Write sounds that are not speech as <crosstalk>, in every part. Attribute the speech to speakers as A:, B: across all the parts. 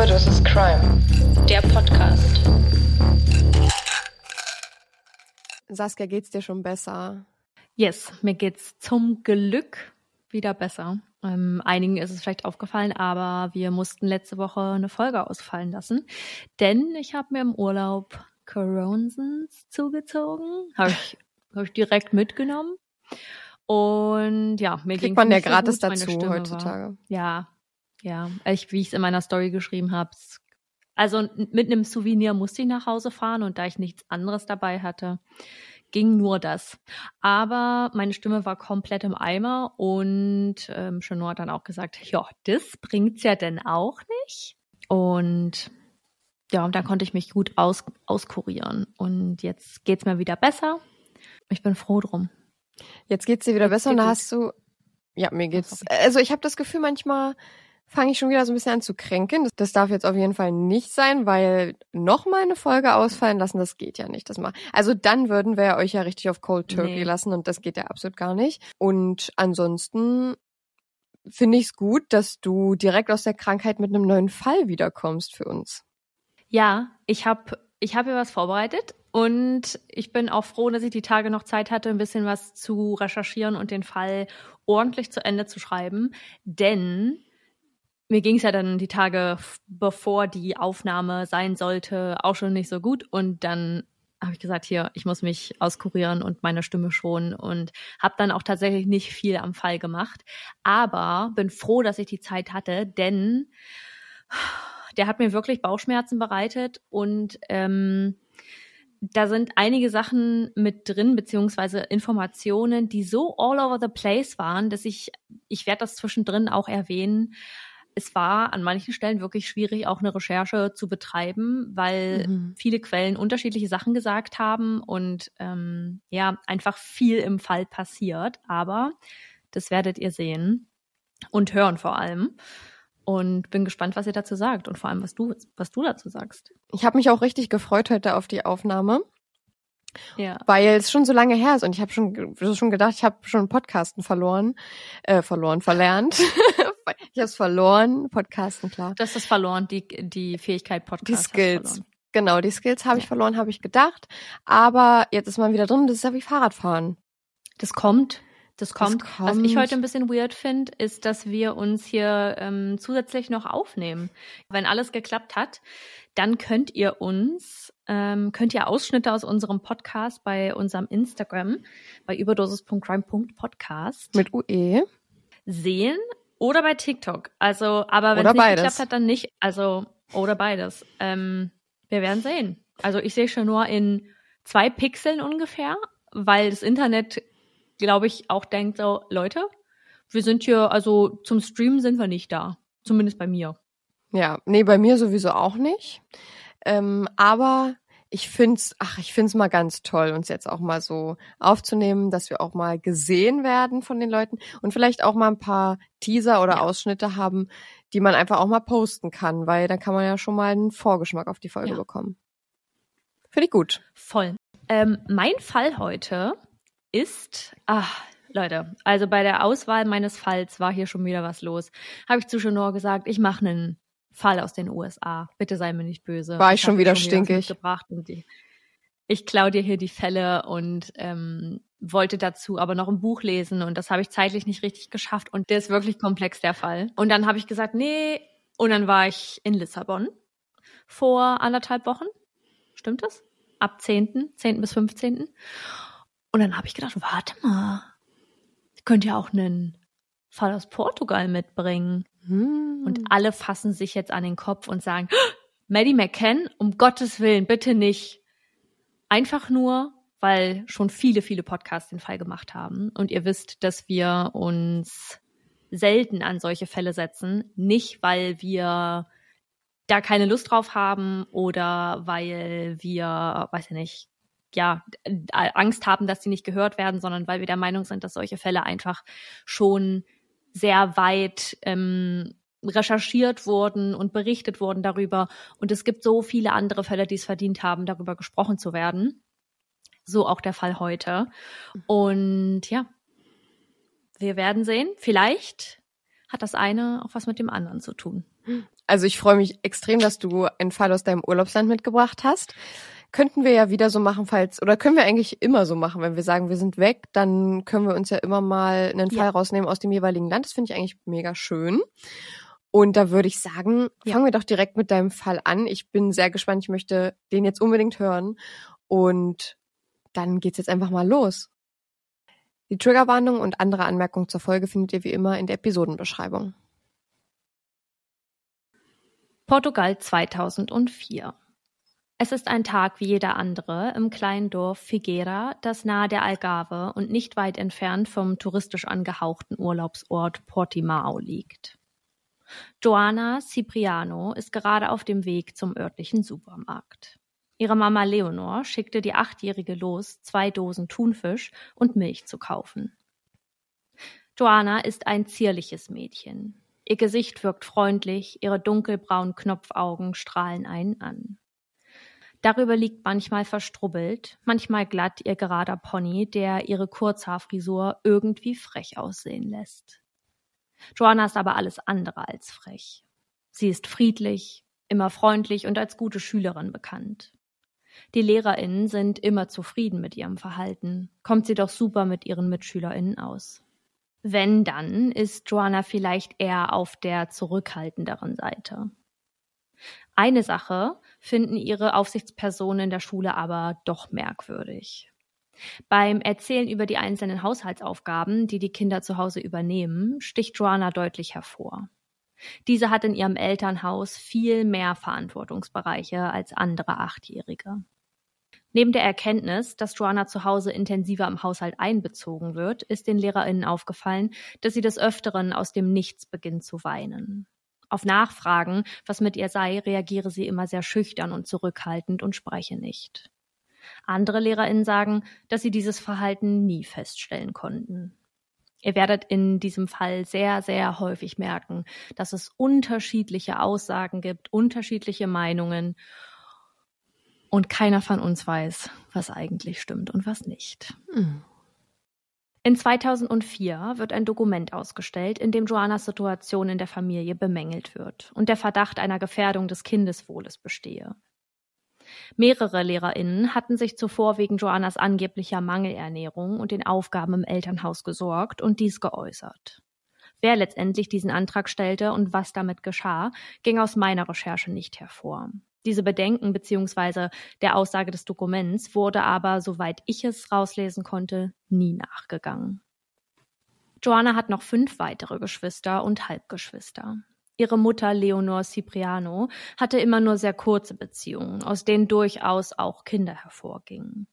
A: Überdosis Crime.
B: Der Podcast.
C: Saskia, geht's dir schon besser?
B: Yes, mir geht's zum Glück wieder besser. Ähm, einigen ist es vielleicht aufgefallen, aber wir mussten letzte Woche eine Folge ausfallen lassen, denn ich habe mir im Urlaub Coronsons zugezogen. Habe ich, <laughs> hab ich direkt mitgenommen. Und ja, mir
C: Kriegt man ja
B: nicht so
C: gratis
B: gut.
C: Dazu
B: Stimme war-
C: heutzutage.
B: Ja, ja. Ich, wie ich es in meiner Story geschrieben habe. Also mit einem Souvenir musste ich nach Hause fahren und da ich nichts anderes dabei hatte, ging nur das. Aber meine Stimme war komplett im Eimer und ähm, Chanor hat dann auch gesagt, ja, das bringt's ja denn auch nicht. Und ja, und dann konnte ich mich gut aus, auskurieren. Und jetzt geht's mir wieder besser. Ich bin froh drum.
C: Jetzt geht's dir wieder
B: Jetzt
C: besser und da hast du. Ja, mir geht's. Also ich habe das Gefühl, manchmal fange ich schon wieder so ein bisschen an zu kränken. Das, das darf jetzt auf jeden Fall nicht sein, weil noch mal eine Folge ausfallen lassen, das geht ja nicht. Das mal. Also dann würden wir euch ja richtig auf Cold Turkey
B: Nee.
C: lassen und das geht ja absolut gar nicht. Und ansonsten finde ich es gut, dass du direkt aus der Krankheit mit einem neuen Fall wiederkommst für uns.
B: Ja, ich habe ich hab hier was vorbereitet und ich bin auch froh, dass ich die Tage noch Zeit hatte, ein bisschen was zu recherchieren und den Fall ordentlich zu Ende zu schreiben. Denn mir ging es ja dann die Tage, bevor die Aufnahme sein sollte, auch schon nicht so gut. Und dann habe ich gesagt, hier, ich muss mich auskurieren und meine Stimme schonen und habe dann auch tatsächlich nicht viel am Fall gemacht. Aber bin froh, dass ich die Zeit hatte, denn der hat mir wirklich Bauchschmerzen bereitet und ähm, da sind einige Sachen mit drin, beziehungsweise Informationen, die so all over the place waren, dass ich, ich werde das zwischendrin auch erwähnen. Es war an manchen Stellen wirklich schwierig, auch eine Recherche zu betreiben, weil
C: Mhm.
B: viele Quellen unterschiedliche Sachen gesagt haben und ähm, ja, einfach viel im Fall passiert. Aber das werdet ihr sehen und hören vor allem. Und bin gespannt, was ihr dazu sagt und vor allem, was du, was du dazu sagst.
C: Ich habe mich auch richtig gefreut heute auf die Aufnahme.
B: Ja.
C: weil es schon so lange her ist und ich habe schon schon gedacht, ich habe schon Podcasten verloren, äh, verloren, verlernt. <laughs> ich habe es verloren, Podcasten klar.
B: Das ist verloren, die, die Fähigkeit Podcast.
C: Die Skills. Genau, die Skills habe ich verloren, habe ich gedacht. Aber jetzt ist man wieder drin. Das ist ja wie Fahrradfahren.
B: Das kommt. Das kommt. Was ich
C: kommt.
B: heute ein bisschen weird finde, ist, dass wir uns hier ähm, zusätzlich noch aufnehmen. Wenn alles geklappt hat, dann könnt ihr uns, ähm, könnt ihr Ausschnitte aus unserem Podcast bei unserem Instagram, bei überdosis.crime.podcast
C: Mit UE.
B: sehen oder bei TikTok. Also, aber wenn es nicht
C: beides.
B: geklappt hat, dann nicht. Also, oder beides. Ähm, wir werden sehen. Also ich sehe schon nur in zwei Pixeln ungefähr, weil das Internet, glaube ich, auch denkt so, Leute, wir sind hier, also zum Streamen sind wir nicht da. Zumindest bei mir.
C: Ja, nee, bei mir sowieso auch nicht. Ähm, aber ich find's, ach, ich find's mal ganz toll, uns jetzt auch mal so aufzunehmen, dass wir auch mal gesehen werden von den Leuten und vielleicht auch mal ein paar Teaser oder
B: Ja.
C: Ausschnitte haben, die man einfach auch mal posten kann, weil dann kann man ja schon mal einen Vorgeschmack auf die Folge
B: Ja.
C: bekommen. Finde ich gut.
B: Voll. Ähm, mein Fall heute ist, ach, Leute, also bei der Auswahl meines Falls war hier schon wieder was los. Habe ich zu Chanor gesagt, ich mache einen Fall aus den USA. Bitte sei mir nicht böse.
C: War ich schon
B: hab
C: wieder stinkig.
B: mitgebracht und die, ich klaue dir hier die Fälle und ähm, wollte dazu aber noch ein Buch lesen und das habe ich zeitlich nicht richtig geschafft und der ist wirklich komplex, der Fall. Und dann habe ich gesagt, nee, und dann war ich in Lissabon vor anderthalb Wochen. Stimmt das? Ab 10., 10. bis 15. Und dann habe ich gedacht, warte mal, ich könnte ja auch einen Fall aus Portugal mitbringen.
C: Hm.
B: Und alle fassen sich jetzt an den Kopf und sagen, Maddie McCann, um Gottes Willen, bitte nicht. Einfach nur, weil schon viele, viele Podcasts den Fall gemacht haben. Und ihr wisst, dass wir uns selten an solche Fälle setzen. Nicht, weil wir da keine Lust drauf haben oder weil wir, weiß ich nicht, ja, Angst haben, dass sie nicht gehört werden, sondern weil wir der Meinung sind, dass solche Fälle einfach schon sehr weit ähm, recherchiert wurden und berichtet wurden darüber. Und es gibt so viele andere Fälle, die es verdient haben, darüber gesprochen zu werden. So auch der Fall heute. Und ja, wir werden sehen. Vielleicht hat das eine auch was mit dem anderen zu tun.
C: Also ich freue mich extrem, dass du einen Fall aus deinem Urlaubsland mitgebracht hast. Könnten wir ja wieder so machen, falls, oder können wir eigentlich immer so machen, wenn wir sagen, wir sind weg, dann können wir uns ja immer mal einen Fall ja. rausnehmen aus dem jeweiligen Land. Das finde ich eigentlich mega schön. Und da würde ich sagen, ja. fangen wir doch direkt mit deinem Fall an. Ich bin sehr gespannt. Ich möchte den jetzt unbedingt hören. Und dann geht's jetzt einfach mal los. Die Triggerwarnung und andere Anmerkungen zur Folge findet ihr wie immer in der Episodenbeschreibung.
B: Portugal 2004. Es ist ein Tag wie jeder andere im kleinen Dorf Figueira, das nahe der Algarve und nicht weit entfernt vom touristisch angehauchten Urlaubsort Portimao liegt. Joana Cipriano ist gerade auf dem Weg zum örtlichen Supermarkt. Ihre Mama Leonor schickte die Achtjährige los, zwei Dosen Thunfisch und Milch zu kaufen. Joana ist ein zierliches Mädchen. Ihr Gesicht wirkt freundlich, ihre dunkelbraunen Knopfaugen strahlen einen an. Darüber liegt manchmal verstrubbelt, manchmal glatt ihr gerader Pony, der ihre Kurzhaarfrisur irgendwie frech aussehen lässt. Joanna ist aber alles andere als frech. Sie ist friedlich, immer freundlich und als gute Schülerin bekannt. Die LehrerInnen sind immer zufrieden mit ihrem Verhalten, kommt sie doch super mit ihren MitschülerInnen aus. Wenn dann, ist Joanna vielleicht eher auf der zurückhaltenderen Seite. Eine Sache finden ihre Aufsichtspersonen in der Schule aber doch merkwürdig. Beim Erzählen über die einzelnen Haushaltsaufgaben, die die Kinder zu Hause übernehmen, sticht Joanna deutlich hervor. Diese hat in ihrem Elternhaus viel mehr Verantwortungsbereiche als andere Achtjährige. Neben der Erkenntnis, dass Joanna zu Hause intensiver im Haushalt einbezogen wird, ist den LehrerInnen aufgefallen, dass sie des Öfteren aus dem Nichts beginnt zu weinen. Auf Nachfragen, was mit ihr sei, reagiere sie immer sehr schüchtern und zurückhaltend und spreche nicht. Andere LehrerInnen sagen, dass sie dieses Verhalten nie feststellen konnten. Ihr werdet in diesem Fall sehr, sehr häufig merken, dass es unterschiedliche Aussagen gibt, unterschiedliche Meinungen und keiner von uns weiß, was eigentlich stimmt und was nicht. Mhm. In 2004 wird ein Dokument ausgestellt, in dem Joannas Situation in der Familie bemängelt wird und der Verdacht einer Gefährdung des Kindeswohles bestehe. Mehrere LehrerInnen hatten sich zuvor wegen Joannas angeblicher Mangelernährung und den Aufgaben im Elternhaus gesorgt und dies geäußert. Wer letztendlich diesen Antrag stellte und was damit geschah, ging aus meiner Recherche nicht hervor. Diese Bedenken bzw. der Aussage des Dokuments wurde aber, soweit ich es rauslesen konnte, nie nachgegangen. Joanna hat noch fünf weitere Geschwister und Halbgeschwister. Ihre Mutter Leonor Cipriano hatte immer nur sehr kurze Beziehungen, aus denen durchaus auch Kinder hervorgingen.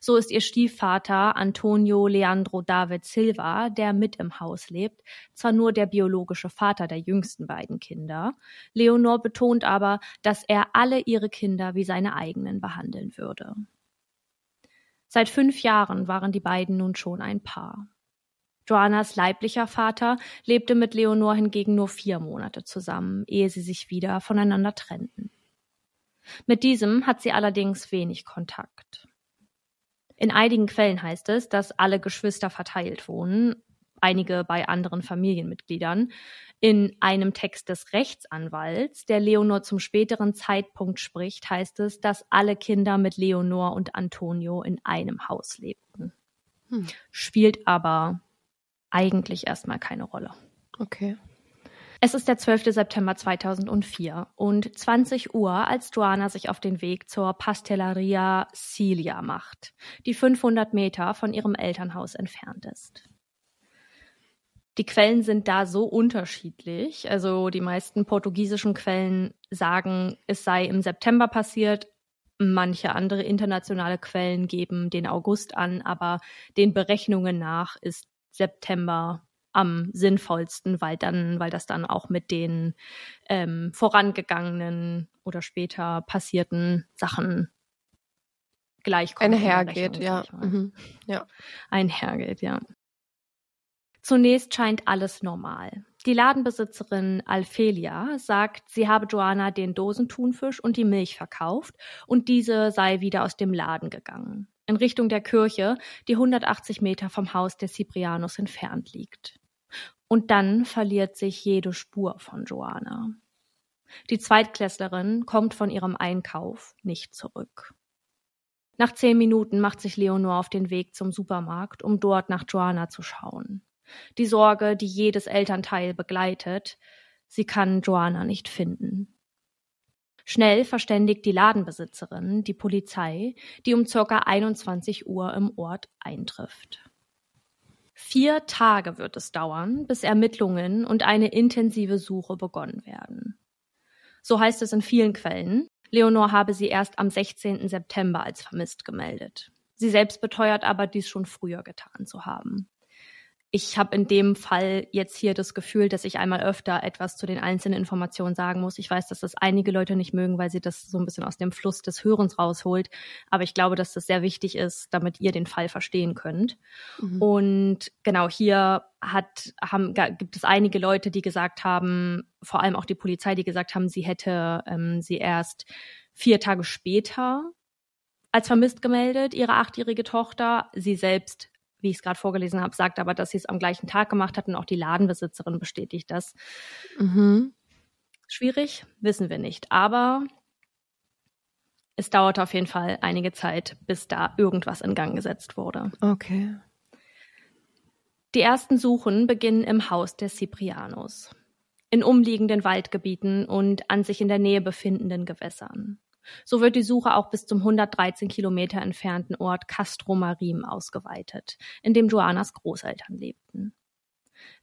B: So ist ihr Stiefvater Antonio Leandro David Silva, der mit im Haus lebt, zwar nur der biologische Vater der jüngsten beiden Kinder. Leonor betont aber, dass er alle ihre Kinder wie seine eigenen behandeln würde. Seit fünf Jahren waren die beiden nun schon ein Paar. Joannas leiblicher Vater lebte mit Leonor hingegen nur vier Monate zusammen, ehe sie sich wieder voneinander trennten. Mit diesem hat sie allerdings wenig Kontakt. In einigen Quellen heißt es, dass alle Geschwister verteilt wohnen, einige bei anderen Familienmitgliedern. In einem Text des Rechtsanwalts, der Leonor zum späteren Zeitpunkt spricht, heißt es, dass alle Kinder mit Leonor und Antonio in einem Haus lebten. Hm. Spielt aber eigentlich erstmal keine Rolle.
C: Okay.
B: Es ist der 12. September 2004 und 20 Uhr, als Joanna sich auf den Weg zur Pastelleria Cilia macht, die 500 Meter von ihrem Elternhaus entfernt ist. Die Quellen sind da so unterschiedlich. Also die meisten portugiesischen Quellen sagen, es sei im September passiert. Manche andere internationale Quellen geben den August an, aber den Berechnungen nach ist September am sinnvollsten, weil dann, weil das dann auch mit den ähm, vorangegangenen oder später passierten Sachen gleichkommt.
C: Einhergeht, ja. Mhm. ja.
B: Einhergeht, ja. Zunächst scheint alles normal. Die Ladenbesitzerin Alfelia sagt, sie habe Joanna den Dosentunfisch und die Milch verkauft und diese sei wieder aus dem Laden gegangen. In Richtung der Kirche, die 180 Meter vom Haus der Ciprianos entfernt liegt. Und dann verliert sich jede Spur von Joanna. Die Zweitklässlerin kommt von ihrem Einkauf nicht zurück. Nach zehn Minuten macht sich Leonor auf den Weg zum Supermarkt, um dort nach Joanna zu schauen. Die Sorge, die jedes Elternteil begleitet, sie kann Joanna nicht finden. Schnell verständigt die Ladenbesitzerin die Polizei, die um circa 21 Uhr im Ort eintrifft. Vier Tage wird es dauern, bis Ermittlungen und eine intensive Suche begonnen werden. So heißt es in vielen Quellen. Leonor habe sie erst am 16. September als vermisst gemeldet. Sie selbst beteuert aber, dies schon früher getan zu haben ich habe in dem Fall jetzt hier das Gefühl, dass ich einmal öfter etwas zu den einzelnen Informationen sagen muss. Ich weiß, dass das einige Leute nicht mögen, weil sie das so ein bisschen aus dem Fluss des Hörens rausholt. Aber ich glaube, dass das sehr wichtig ist, damit ihr den Fall verstehen könnt. Mhm. Und genau hier hat, haben, gibt es einige Leute, die gesagt haben, vor allem auch die Polizei, die gesagt haben, sie hätte ähm, sie erst vier Tage später als vermisst gemeldet, ihre achtjährige Tochter. Sie selbst wie ich es gerade vorgelesen habe, sagt aber, dass sie es am gleichen Tag gemacht hat und auch die Ladenbesitzerin bestätigt das. Mhm. Schwierig, wissen wir nicht. Aber es dauerte auf jeden Fall einige Zeit, bis da irgendwas in Gang gesetzt wurde.
C: Okay.
B: Die ersten Suchen beginnen im Haus der Ciprianos, in umliegenden Waldgebieten und an sich in der Nähe befindenden Gewässern. So wird die Suche auch bis zum 113 Kilometer entfernten Ort Castro Marim ausgeweitet, in dem Joannas Großeltern lebten.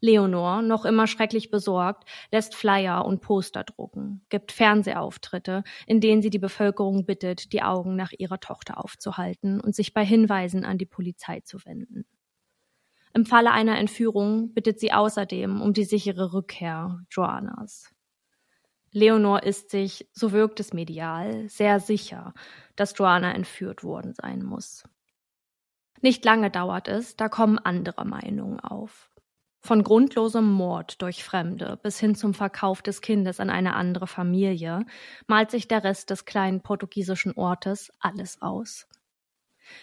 B: Leonor, noch immer schrecklich besorgt, lässt Flyer und Poster drucken, gibt Fernsehauftritte, in denen sie die Bevölkerung bittet, die Augen nach ihrer Tochter aufzuhalten und sich bei Hinweisen an die Polizei zu wenden. Im Falle einer Entführung bittet sie außerdem um die sichere Rückkehr Joannas. Leonor ist sich, so wirkt es medial, sehr sicher, dass Joanna entführt worden sein muss. Nicht lange dauert es, da kommen andere Meinungen auf. Von grundlosem Mord durch Fremde bis hin zum Verkauf des Kindes an eine andere Familie malt sich der Rest des kleinen portugiesischen Ortes alles aus.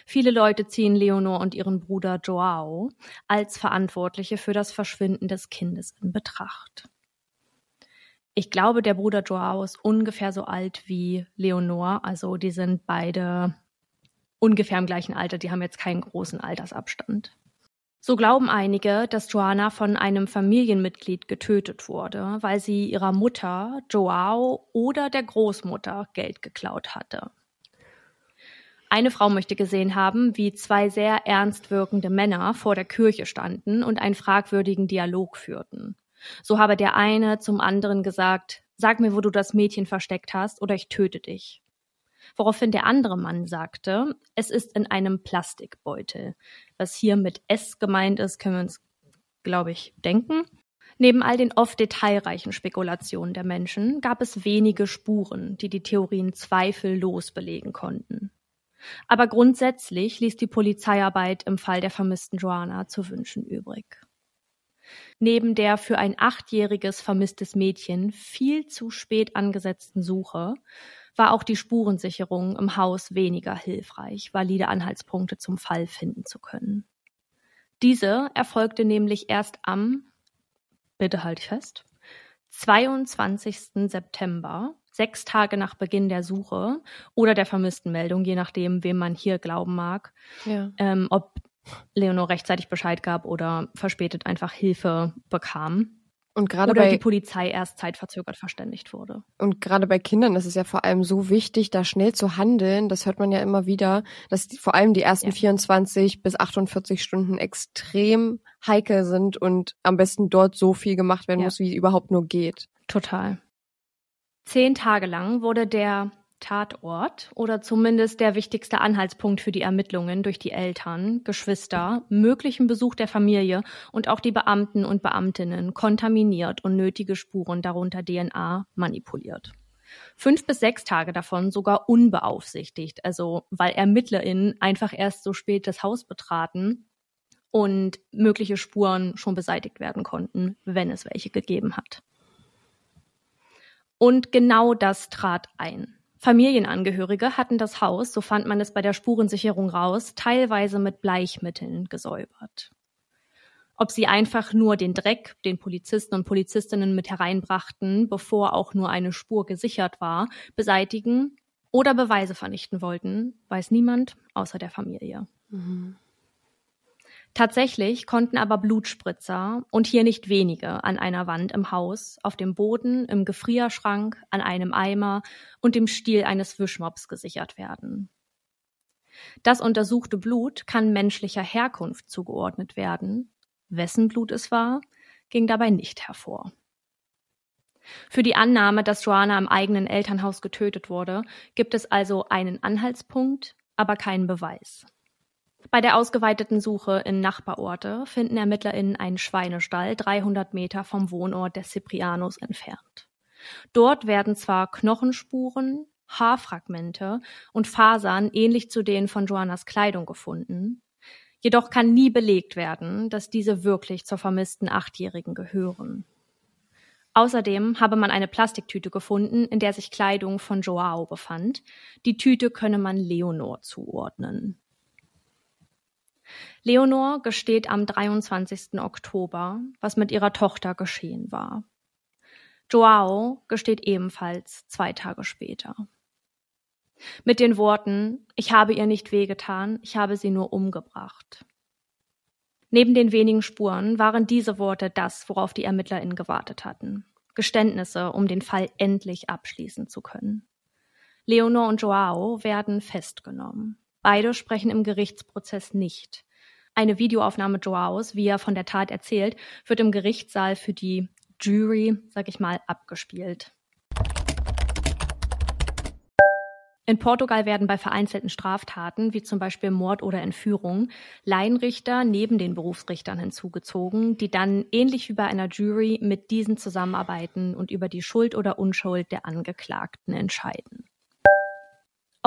B: Viele Leute ziehen Leonor und ihren Bruder Joao als Verantwortliche für das Verschwinden des Kindes in Betracht. Ich glaube, der Bruder Joao ist ungefähr so alt wie Leonor. Also die sind beide ungefähr im gleichen Alter. Die haben jetzt keinen großen Altersabstand. So glauben einige, dass Joanna von einem Familienmitglied getötet wurde, weil sie ihrer Mutter, Joao oder der Großmutter Geld geklaut hatte. Eine Frau möchte gesehen haben, wie zwei sehr ernst wirkende Männer vor der Kirche standen und einen fragwürdigen Dialog führten. So habe der eine zum anderen gesagt, sag mir, wo du das Mädchen versteckt hast, oder ich töte dich. Woraufhin der andere Mann sagte, es ist in einem Plastikbeutel. Was hier mit S gemeint ist, können wir uns, glaube ich, denken. Neben all den oft detailreichen Spekulationen der Menschen gab es wenige Spuren, die die Theorien zweifellos belegen konnten. Aber grundsätzlich ließ die Polizeiarbeit im Fall der vermissten Joanna zu wünschen übrig. Neben der für ein achtjähriges vermisstes Mädchen viel zu spät angesetzten Suche war auch die Spurensicherung im Haus weniger hilfreich, valide Anhaltspunkte zum Fall finden zu können. Diese erfolgte nämlich erst am, bitte halt fest, 22. September, sechs Tage nach Beginn der Suche oder der vermissten Meldung, je nachdem, wem man hier glauben mag, ja. ähm, ob Leonor rechtzeitig Bescheid gab oder verspätet einfach Hilfe bekam.
C: Und gerade
B: oder
C: bei,
B: die Polizei erst zeitverzögert verständigt wurde.
C: Und gerade bei Kindern ist es ja vor allem so wichtig, da schnell zu handeln. Das hört man ja immer wieder, dass die, vor allem die ersten ja. 24 bis 48 Stunden extrem heikel sind und am besten dort so viel gemacht werden ja. muss, wie überhaupt nur geht.
B: Total. Zehn Tage lang wurde der Tatort oder zumindest der wichtigste Anhaltspunkt für die Ermittlungen durch die Eltern, Geschwister, möglichen Besuch der Familie und auch die Beamten und Beamtinnen kontaminiert und nötige Spuren, darunter DNA, manipuliert. Fünf bis sechs Tage davon sogar unbeaufsichtigt, also weil ErmittlerInnen einfach erst so spät das Haus betraten und mögliche Spuren schon beseitigt werden konnten, wenn es welche gegeben hat. Und genau das trat ein. Familienangehörige hatten das Haus, so fand man es bei der Spurensicherung raus, teilweise mit Bleichmitteln gesäubert. Ob sie einfach nur den Dreck, den Polizisten und Polizistinnen mit hereinbrachten, bevor auch nur eine Spur gesichert war, beseitigen oder Beweise vernichten wollten, weiß niemand außer der Familie. Mhm. Tatsächlich konnten aber Blutspritzer und hier nicht wenige an einer Wand im Haus, auf dem Boden, im Gefrierschrank, an einem Eimer und dem Stiel eines Wischmops gesichert werden. Das untersuchte Blut kann menschlicher Herkunft zugeordnet werden. Wessen Blut es war, ging dabei nicht hervor. Für die Annahme, dass Joanna im eigenen Elternhaus getötet wurde, gibt es also einen Anhaltspunkt, aber keinen Beweis. Bei der ausgeweiteten Suche in Nachbarorte finden ErmittlerInnen einen Schweinestall 300 Meter vom Wohnort der Ciprianos entfernt. Dort werden zwar Knochenspuren, Haarfragmente und Fasern ähnlich zu denen von Joannas Kleidung gefunden, jedoch kann nie belegt werden, dass diese wirklich zur vermissten Achtjährigen gehören. Außerdem habe man eine Plastiktüte gefunden, in der sich Kleidung von Joao befand. Die Tüte könne man Leonor zuordnen. Leonor gesteht am 23. Oktober, was mit ihrer Tochter geschehen war. Joao gesteht ebenfalls zwei Tage später. Mit den Worten, ich habe ihr nicht wehgetan, ich habe sie nur umgebracht. Neben den wenigen Spuren waren diese Worte das, worauf die ErmittlerInnen gewartet hatten. Geständnisse, um den Fall endlich abschließen zu können. Leonor und Joao werden festgenommen. Beide sprechen im Gerichtsprozess nicht. Eine Videoaufnahme Joaos, wie er von der Tat erzählt, wird im Gerichtssaal für die Jury, sag ich mal, abgespielt. In Portugal werden bei vereinzelten Straftaten, wie zum Beispiel Mord oder Entführung, Laienrichter neben den Berufsrichtern hinzugezogen, die dann ähnlich wie bei einer Jury mit diesen zusammenarbeiten und über die Schuld oder Unschuld der Angeklagten entscheiden.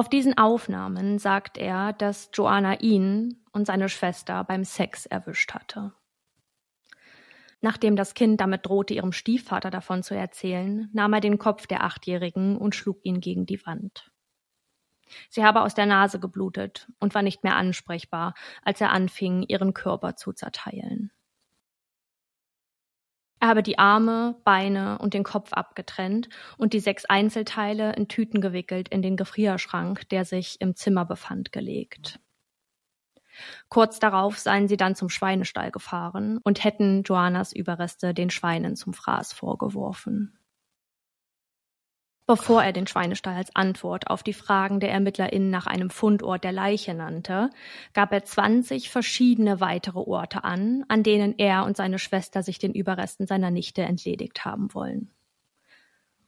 B: Auf diesen Aufnahmen sagt er, dass Joanna ihn und seine Schwester beim Sex erwischt hatte. Nachdem das Kind damit drohte, ihrem Stiefvater davon zu erzählen, nahm er den Kopf der Achtjährigen und schlug ihn gegen die Wand. Sie habe aus der Nase geblutet und war nicht mehr ansprechbar, als er anfing, ihren Körper zu zerteilen. Er habe die Arme, Beine und den Kopf abgetrennt und die sechs Einzelteile in Tüten gewickelt in den Gefrierschrank, der sich im Zimmer befand, gelegt. Kurz darauf seien sie dann zum Schweinestall gefahren und hätten Joannas Überreste den Schweinen zum Fraß vorgeworfen. Bevor er den Schweinestall als Antwort auf die Fragen der ErmittlerInnen nach einem Fundort der Leiche nannte, gab er 20 verschiedene weitere Orte an, an denen er und seine Schwester sich den Überresten seiner Nichte entledigt haben wollen.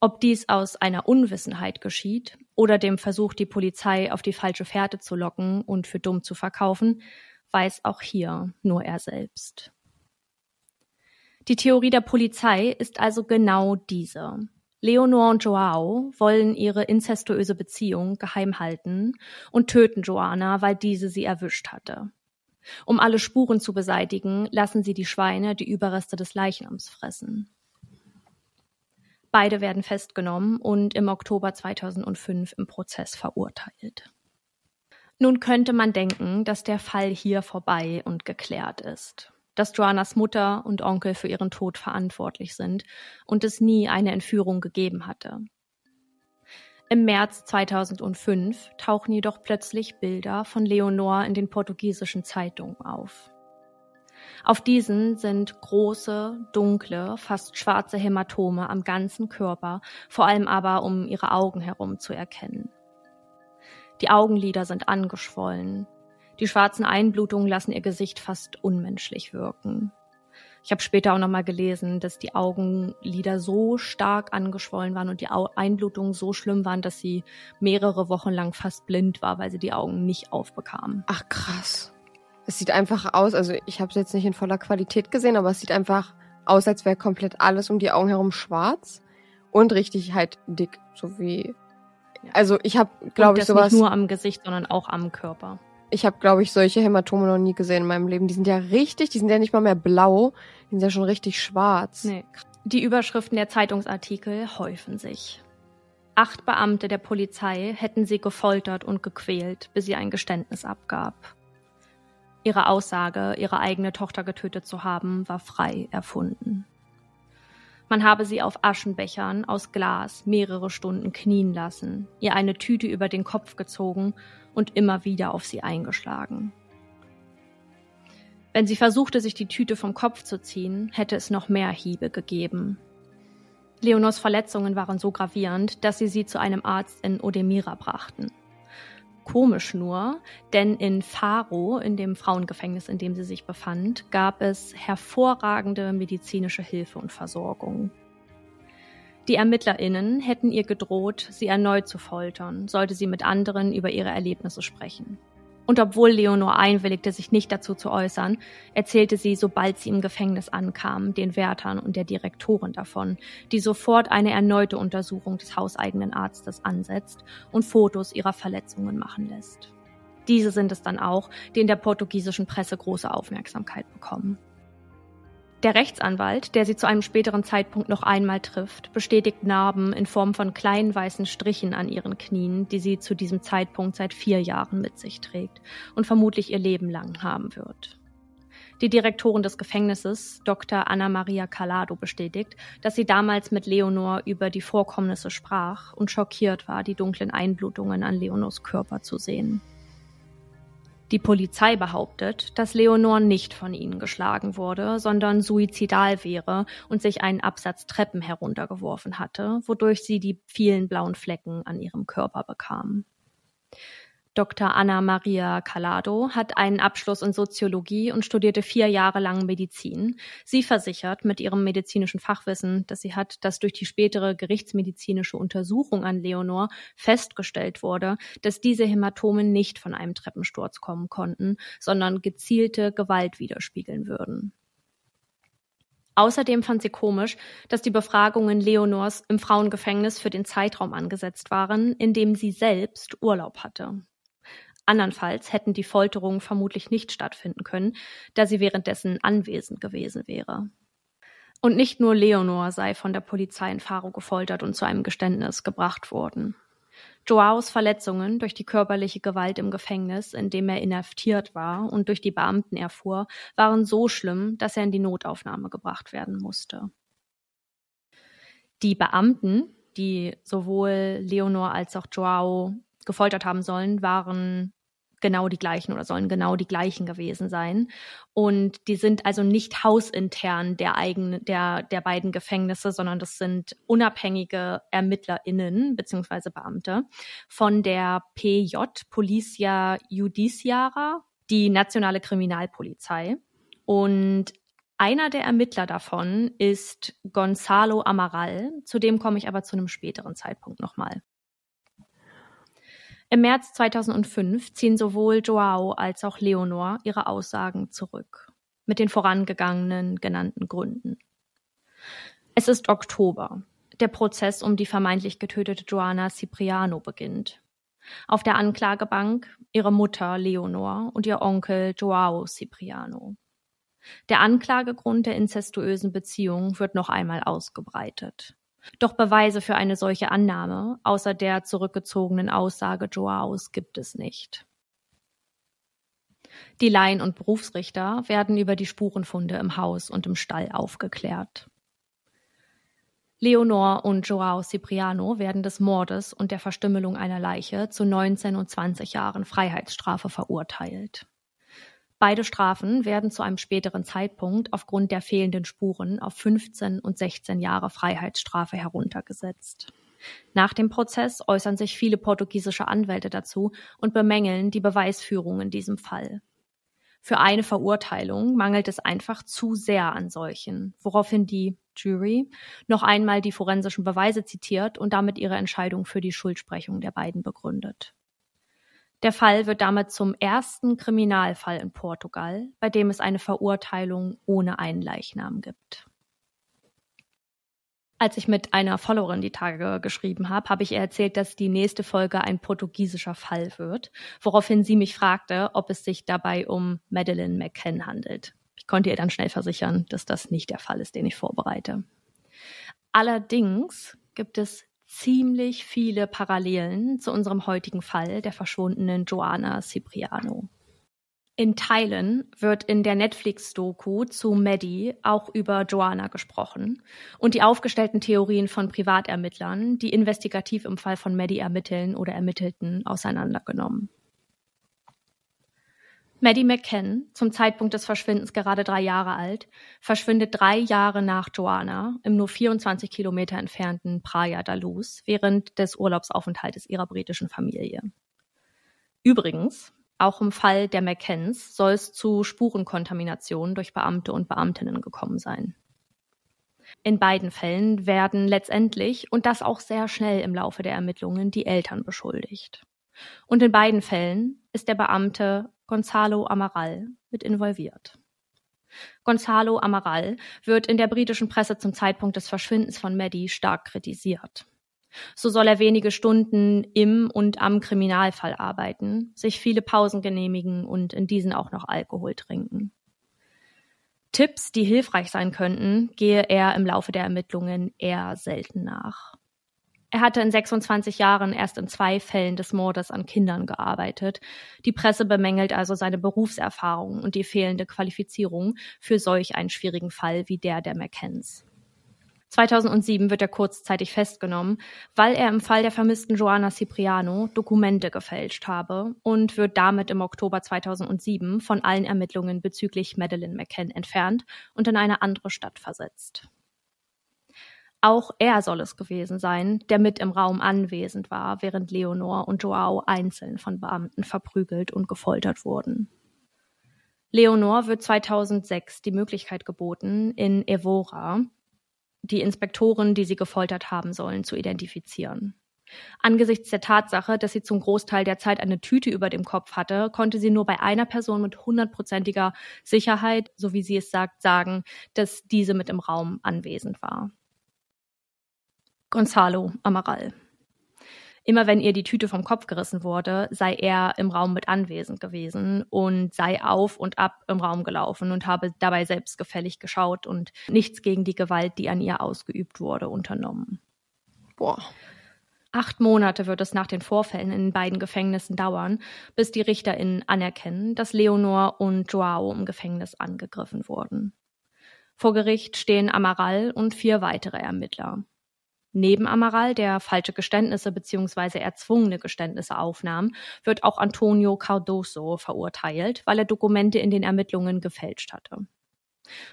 B: Ob dies aus einer Unwissenheit geschieht oder dem Versuch, die Polizei auf die falsche Fährte zu locken und für dumm zu verkaufen, weiß auch hier nur er selbst. Die Theorie der Polizei ist also genau diese. Leonor und Joao wollen ihre inzestuöse Beziehung geheim halten und töten Joanna, weil diese sie erwischt hatte. Um alle Spuren zu beseitigen, lassen sie die Schweine die Überreste des Leichnams fressen. Beide werden festgenommen und im Oktober 2005 im Prozess verurteilt. Nun könnte man denken, dass der Fall hier vorbei und geklärt ist dass Joannas Mutter und Onkel für ihren Tod verantwortlich sind und es nie eine Entführung gegeben hatte. Im März 2005 tauchen jedoch plötzlich Bilder von Leonor in den portugiesischen Zeitungen auf. Auf diesen sind große, dunkle, fast schwarze Hämatome am ganzen Körper, vor allem aber um ihre Augen herum zu erkennen. Die Augenlider sind angeschwollen, die schwarzen Einblutungen lassen ihr Gesicht fast unmenschlich wirken. Ich habe später auch nochmal gelesen, dass die Augenlider so stark angeschwollen waren und die Einblutungen so schlimm waren, dass sie mehrere Wochen lang fast blind war, weil sie die Augen nicht aufbekam.
C: Ach krass. Es sieht einfach aus, also ich habe es jetzt nicht in voller Qualität gesehen, aber es sieht einfach aus, als wäre komplett alles um die Augen herum schwarz und richtig halt dick, so wie. Also ich habe, glaube ich, sowas.
B: Nicht nur am Gesicht, sondern auch am Körper.
C: Ich habe, glaube ich, solche Hämatome noch nie gesehen in meinem Leben. Die sind ja richtig, die sind ja nicht mal mehr blau, die sind ja schon richtig schwarz.
B: Nee. Die Überschriften der Zeitungsartikel häufen sich. Acht Beamte der Polizei hätten sie gefoltert und gequält, bis sie ein Geständnis abgab. Ihre Aussage, ihre eigene Tochter getötet zu haben, war frei erfunden. Man habe sie auf Aschenbechern aus Glas mehrere Stunden knien lassen, ihr eine Tüte über den Kopf gezogen und immer wieder auf sie eingeschlagen. Wenn sie versuchte, sich die Tüte vom Kopf zu ziehen, hätte es noch mehr Hiebe gegeben. Leonors Verletzungen waren so gravierend, dass sie sie zu einem Arzt in Odemira brachten. Komisch nur, denn in Faro, in dem Frauengefängnis, in dem sie sich befand, gab es hervorragende medizinische Hilfe und Versorgung. Die ErmittlerInnen hätten ihr gedroht, sie erneut zu foltern, sollte sie mit anderen über ihre Erlebnisse sprechen. Und obwohl Leonor einwilligte, sich nicht dazu zu äußern, erzählte sie, sobald sie im Gefängnis ankam, den Wärtern und der Direktorin davon, die sofort eine erneute Untersuchung des hauseigenen Arztes ansetzt und Fotos ihrer Verletzungen machen lässt. Diese sind es dann auch, die in der portugiesischen Presse große Aufmerksamkeit bekommen. Der Rechtsanwalt, der sie zu einem späteren Zeitpunkt noch einmal trifft, bestätigt Narben in Form von kleinen weißen Strichen an ihren Knien, die sie zu diesem Zeitpunkt seit vier Jahren mit sich trägt und vermutlich ihr Leben lang haben wird. Die Direktorin des Gefängnisses, Dr. Anna Maria Calado, bestätigt, dass sie damals mit Leonor über die Vorkommnisse sprach und schockiert war, die dunklen Einblutungen an Leonors Körper zu sehen. Die Polizei behauptet, dass Leonor nicht von ihnen geschlagen wurde, sondern suizidal wäre und sich einen Absatz Treppen heruntergeworfen hatte, wodurch sie die vielen blauen Flecken an ihrem Körper bekam. Dr. Anna Maria Calado hat einen Abschluss in Soziologie und studierte vier Jahre lang Medizin. Sie versichert mit ihrem medizinischen Fachwissen, das sie hat, dass durch die spätere gerichtsmedizinische Untersuchung an Leonor festgestellt wurde, dass diese Hämatome nicht von einem Treppensturz kommen konnten, sondern gezielte Gewalt widerspiegeln würden. Außerdem fand sie komisch, dass die Befragungen Leonors im Frauengefängnis für den Zeitraum angesetzt waren, in dem sie selbst Urlaub hatte. Andernfalls hätten die Folterungen vermutlich nicht stattfinden können, da sie währenddessen anwesend gewesen wäre. Und nicht nur Leonor sei von der Polizei in Faro gefoltert und zu einem Geständnis gebracht worden. Joaos Verletzungen durch die körperliche Gewalt im Gefängnis, in dem er inhaftiert war und durch die Beamten erfuhr, waren so schlimm, dass er in die Notaufnahme gebracht werden musste. Die Beamten, die sowohl Leonor als auch Joao gefoltert haben sollen, waren genau die gleichen oder sollen genau die gleichen gewesen sein. Und die sind also nicht hausintern der eigenen, der, der beiden Gefängnisse, sondern das sind unabhängige ErmittlerInnen beziehungsweise Beamte von der PJ, Policia Judiciara, die nationale Kriminalpolizei. Und einer der Ermittler davon ist Gonzalo Amaral, zu dem komme ich aber zu einem späteren Zeitpunkt nochmal. Im März 2005 ziehen sowohl Joao als auch Leonor ihre Aussagen zurück, mit den vorangegangenen genannten Gründen. Es ist Oktober. Der Prozess um die vermeintlich getötete Joana Cipriano beginnt. Auf der Anklagebank ihre Mutter Leonor und ihr Onkel Joao Cipriano. Der Anklagegrund der inzestuösen Beziehung wird noch einmal ausgebreitet. Doch Beweise für eine solche Annahme, außer der zurückgezogenen Aussage Joaos, gibt es nicht. Die Laien- und Berufsrichter werden über die Spurenfunde im Haus und im Stall aufgeklärt. Leonor und Joao Cipriano werden des Mordes und der Verstümmelung einer Leiche zu 19 und 20 Jahren Freiheitsstrafe verurteilt. Beide Strafen werden zu einem späteren Zeitpunkt aufgrund der fehlenden Spuren auf 15 und 16 Jahre Freiheitsstrafe heruntergesetzt. Nach dem Prozess äußern sich viele portugiesische Anwälte dazu und bemängeln die Beweisführung in diesem Fall. Für eine Verurteilung mangelt es einfach zu sehr an solchen, woraufhin die Jury noch einmal die forensischen Beweise zitiert und damit ihre Entscheidung für die Schuldsprechung der beiden begründet. Der Fall wird damit zum ersten Kriminalfall in Portugal, bei dem es eine Verurteilung ohne einen Leichnam gibt. Als ich mit einer Followerin die Tage geschrieben habe, habe ich ihr erzählt, dass die nächste Folge ein portugiesischer Fall wird, woraufhin sie mich fragte, ob es sich dabei um Madeleine McCann handelt. Ich konnte ihr dann schnell versichern, dass das nicht der Fall ist, den ich vorbereite. Allerdings gibt es ziemlich viele Parallelen zu unserem heutigen Fall der verschwundenen Joanna Cipriano. In Teilen wird in der Netflix-Doku zu Maddie auch über Joanna gesprochen und die aufgestellten Theorien von Privatermittlern, die investigativ im Fall von Maddie ermitteln oder ermittelten, auseinandergenommen. Maddie McCann, zum Zeitpunkt des Verschwindens gerade drei Jahre alt, verschwindet drei Jahre nach Joanna im nur 24 Kilometer entfernten Praia da Luz während des Urlaubsaufenthaltes ihrer britischen Familie. Übrigens, auch im Fall der McCanns soll es zu Spurenkontaminationen durch Beamte und Beamtinnen gekommen sein. In beiden Fällen werden letztendlich, und das auch sehr schnell im Laufe der Ermittlungen, die Eltern beschuldigt. Und in beiden Fällen ist der Beamte Gonzalo Amaral mit involviert. Gonzalo Amaral wird in der britischen Presse zum Zeitpunkt des Verschwindens von Maddie stark kritisiert. So soll er wenige Stunden im und am Kriminalfall arbeiten, sich viele Pausen genehmigen und in diesen auch noch Alkohol trinken. Tipps, die hilfreich sein könnten, gehe er im Laufe der Ermittlungen eher selten nach. Er hatte in 26 Jahren erst in zwei Fällen des Mordes an Kindern gearbeitet. Die Presse bemängelt also seine Berufserfahrung und die fehlende Qualifizierung für solch einen schwierigen Fall wie der der McKenns. 2007 wird er kurzzeitig festgenommen, weil er im Fall der vermissten Joanna Cipriano Dokumente gefälscht habe und wird damit im Oktober 2007 von allen Ermittlungen bezüglich Madeleine McCann entfernt und in eine andere Stadt versetzt. Auch er soll es gewesen sein, der mit im Raum anwesend war, während Leonor und Joao einzeln von Beamten verprügelt und gefoltert wurden. Leonor wird 2006 die Möglichkeit geboten, in Evora die Inspektoren, die sie gefoltert haben sollen, zu identifizieren. Angesichts der Tatsache, dass sie zum Großteil der Zeit eine Tüte über dem Kopf hatte, konnte sie nur bei einer Person mit hundertprozentiger Sicherheit, so wie sie es sagt, sagen, dass diese mit im Raum anwesend war. Gonzalo Amaral. Immer wenn ihr die Tüte vom Kopf gerissen wurde, sei er im Raum mit anwesend gewesen und sei auf und ab im Raum gelaufen und habe dabei selbstgefällig geschaut und nichts gegen die Gewalt, die an ihr ausgeübt wurde, unternommen. Boah. Acht Monate wird es nach den Vorfällen in den beiden Gefängnissen dauern, bis die RichterInnen anerkennen, dass Leonor und Joao im Gefängnis angegriffen wurden. Vor Gericht stehen Amaral und vier weitere Ermittler. Neben Amaral, der falsche Geständnisse bzw. erzwungene Geständnisse aufnahm, wird auch Antonio Cardoso verurteilt, weil er Dokumente in den Ermittlungen gefälscht hatte.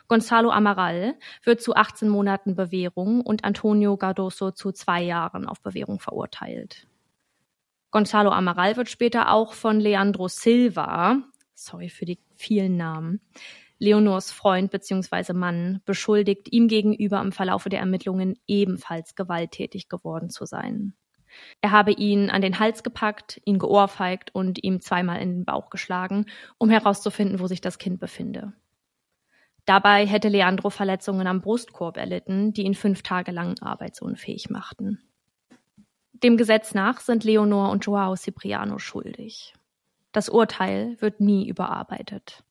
B: Gonzalo Amaral wird zu 18 Monaten Bewährung und Antonio Cardoso zu zwei Jahren auf Bewährung verurteilt. Gonzalo Amaral wird später auch von Leandro Silva, sorry für die vielen Namen, Leonors Freund bzw. Mann beschuldigt, ihm gegenüber im Verlaufe der Ermittlungen ebenfalls gewalttätig geworden zu sein. Er habe ihn an den Hals gepackt, ihn geohrfeigt und ihm zweimal in den Bauch geschlagen, um herauszufinden, wo sich das Kind befinde. Dabei hätte Leandro Verletzungen am Brustkorb erlitten, die ihn fünf Tage lang arbeitsunfähig machten. Dem Gesetz nach sind Leonor und Joao Cipriano schuldig. Das Urteil wird nie überarbeitet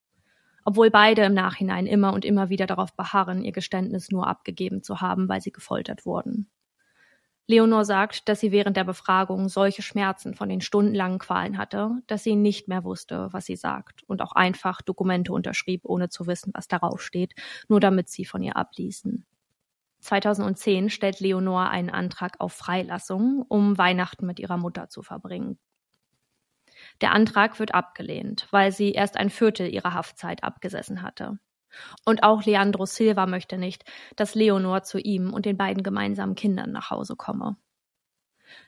B: obwohl beide im Nachhinein immer und immer wieder darauf beharren, ihr Geständnis nur abgegeben zu haben, weil sie gefoltert wurden. Leonor sagt, dass sie während der Befragung solche Schmerzen von den stundenlangen Qualen hatte, dass sie nicht mehr wusste, was sie sagt und auch einfach Dokumente unterschrieb, ohne zu wissen, was darauf steht, nur damit sie von ihr abließen. 2010 stellt Leonor einen Antrag auf Freilassung, um Weihnachten mit ihrer Mutter zu verbringen. Der Antrag wird abgelehnt, weil sie erst ein Viertel ihrer Haftzeit abgesessen hatte. Und auch Leandro Silva möchte nicht, dass Leonor zu ihm und den beiden gemeinsamen Kindern nach Hause komme.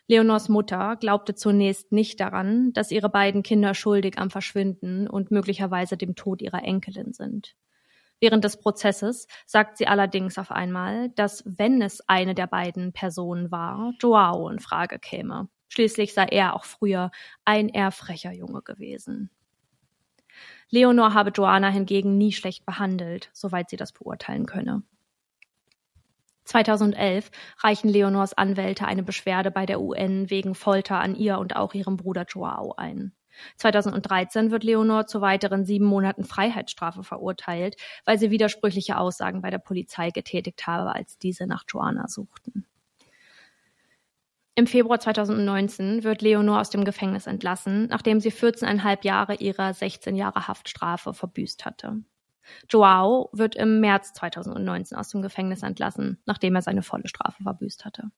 B: Leonors Mutter glaubte zunächst nicht daran, dass ihre beiden Kinder schuldig am Verschwinden und möglicherweise dem Tod ihrer Enkelin sind. Während des Prozesses sagt sie allerdings auf einmal, dass wenn es eine der beiden Personen war, Joao in Frage käme. Schließlich sei er auch früher ein eher frecher Junge gewesen. Leonor habe Joanna hingegen nie schlecht behandelt, soweit sie das beurteilen könne. 2011 reichen Leonors Anwälte eine Beschwerde bei der UN wegen Folter an ihr und auch ihrem Bruder Joao ein. 2013 wird Leonor zu weiteren sieben Monaten Freiheitsstrafe verurteilt, weil sie widersprüchliche Aussagen bei der Polizei getätigt habe, als diese nach Joanna suchten. Im Februar 2019 wird Leonor aus dem Gefängnis entlassen, nachdem sie 14,5 Jahre ihrer 16 Jahre Haftstrafe verbüßt hatte. Joao wird im März 2019 aus dem Gefängnis entlassen, nachdem er seine volle Strafe verbüßt hatte.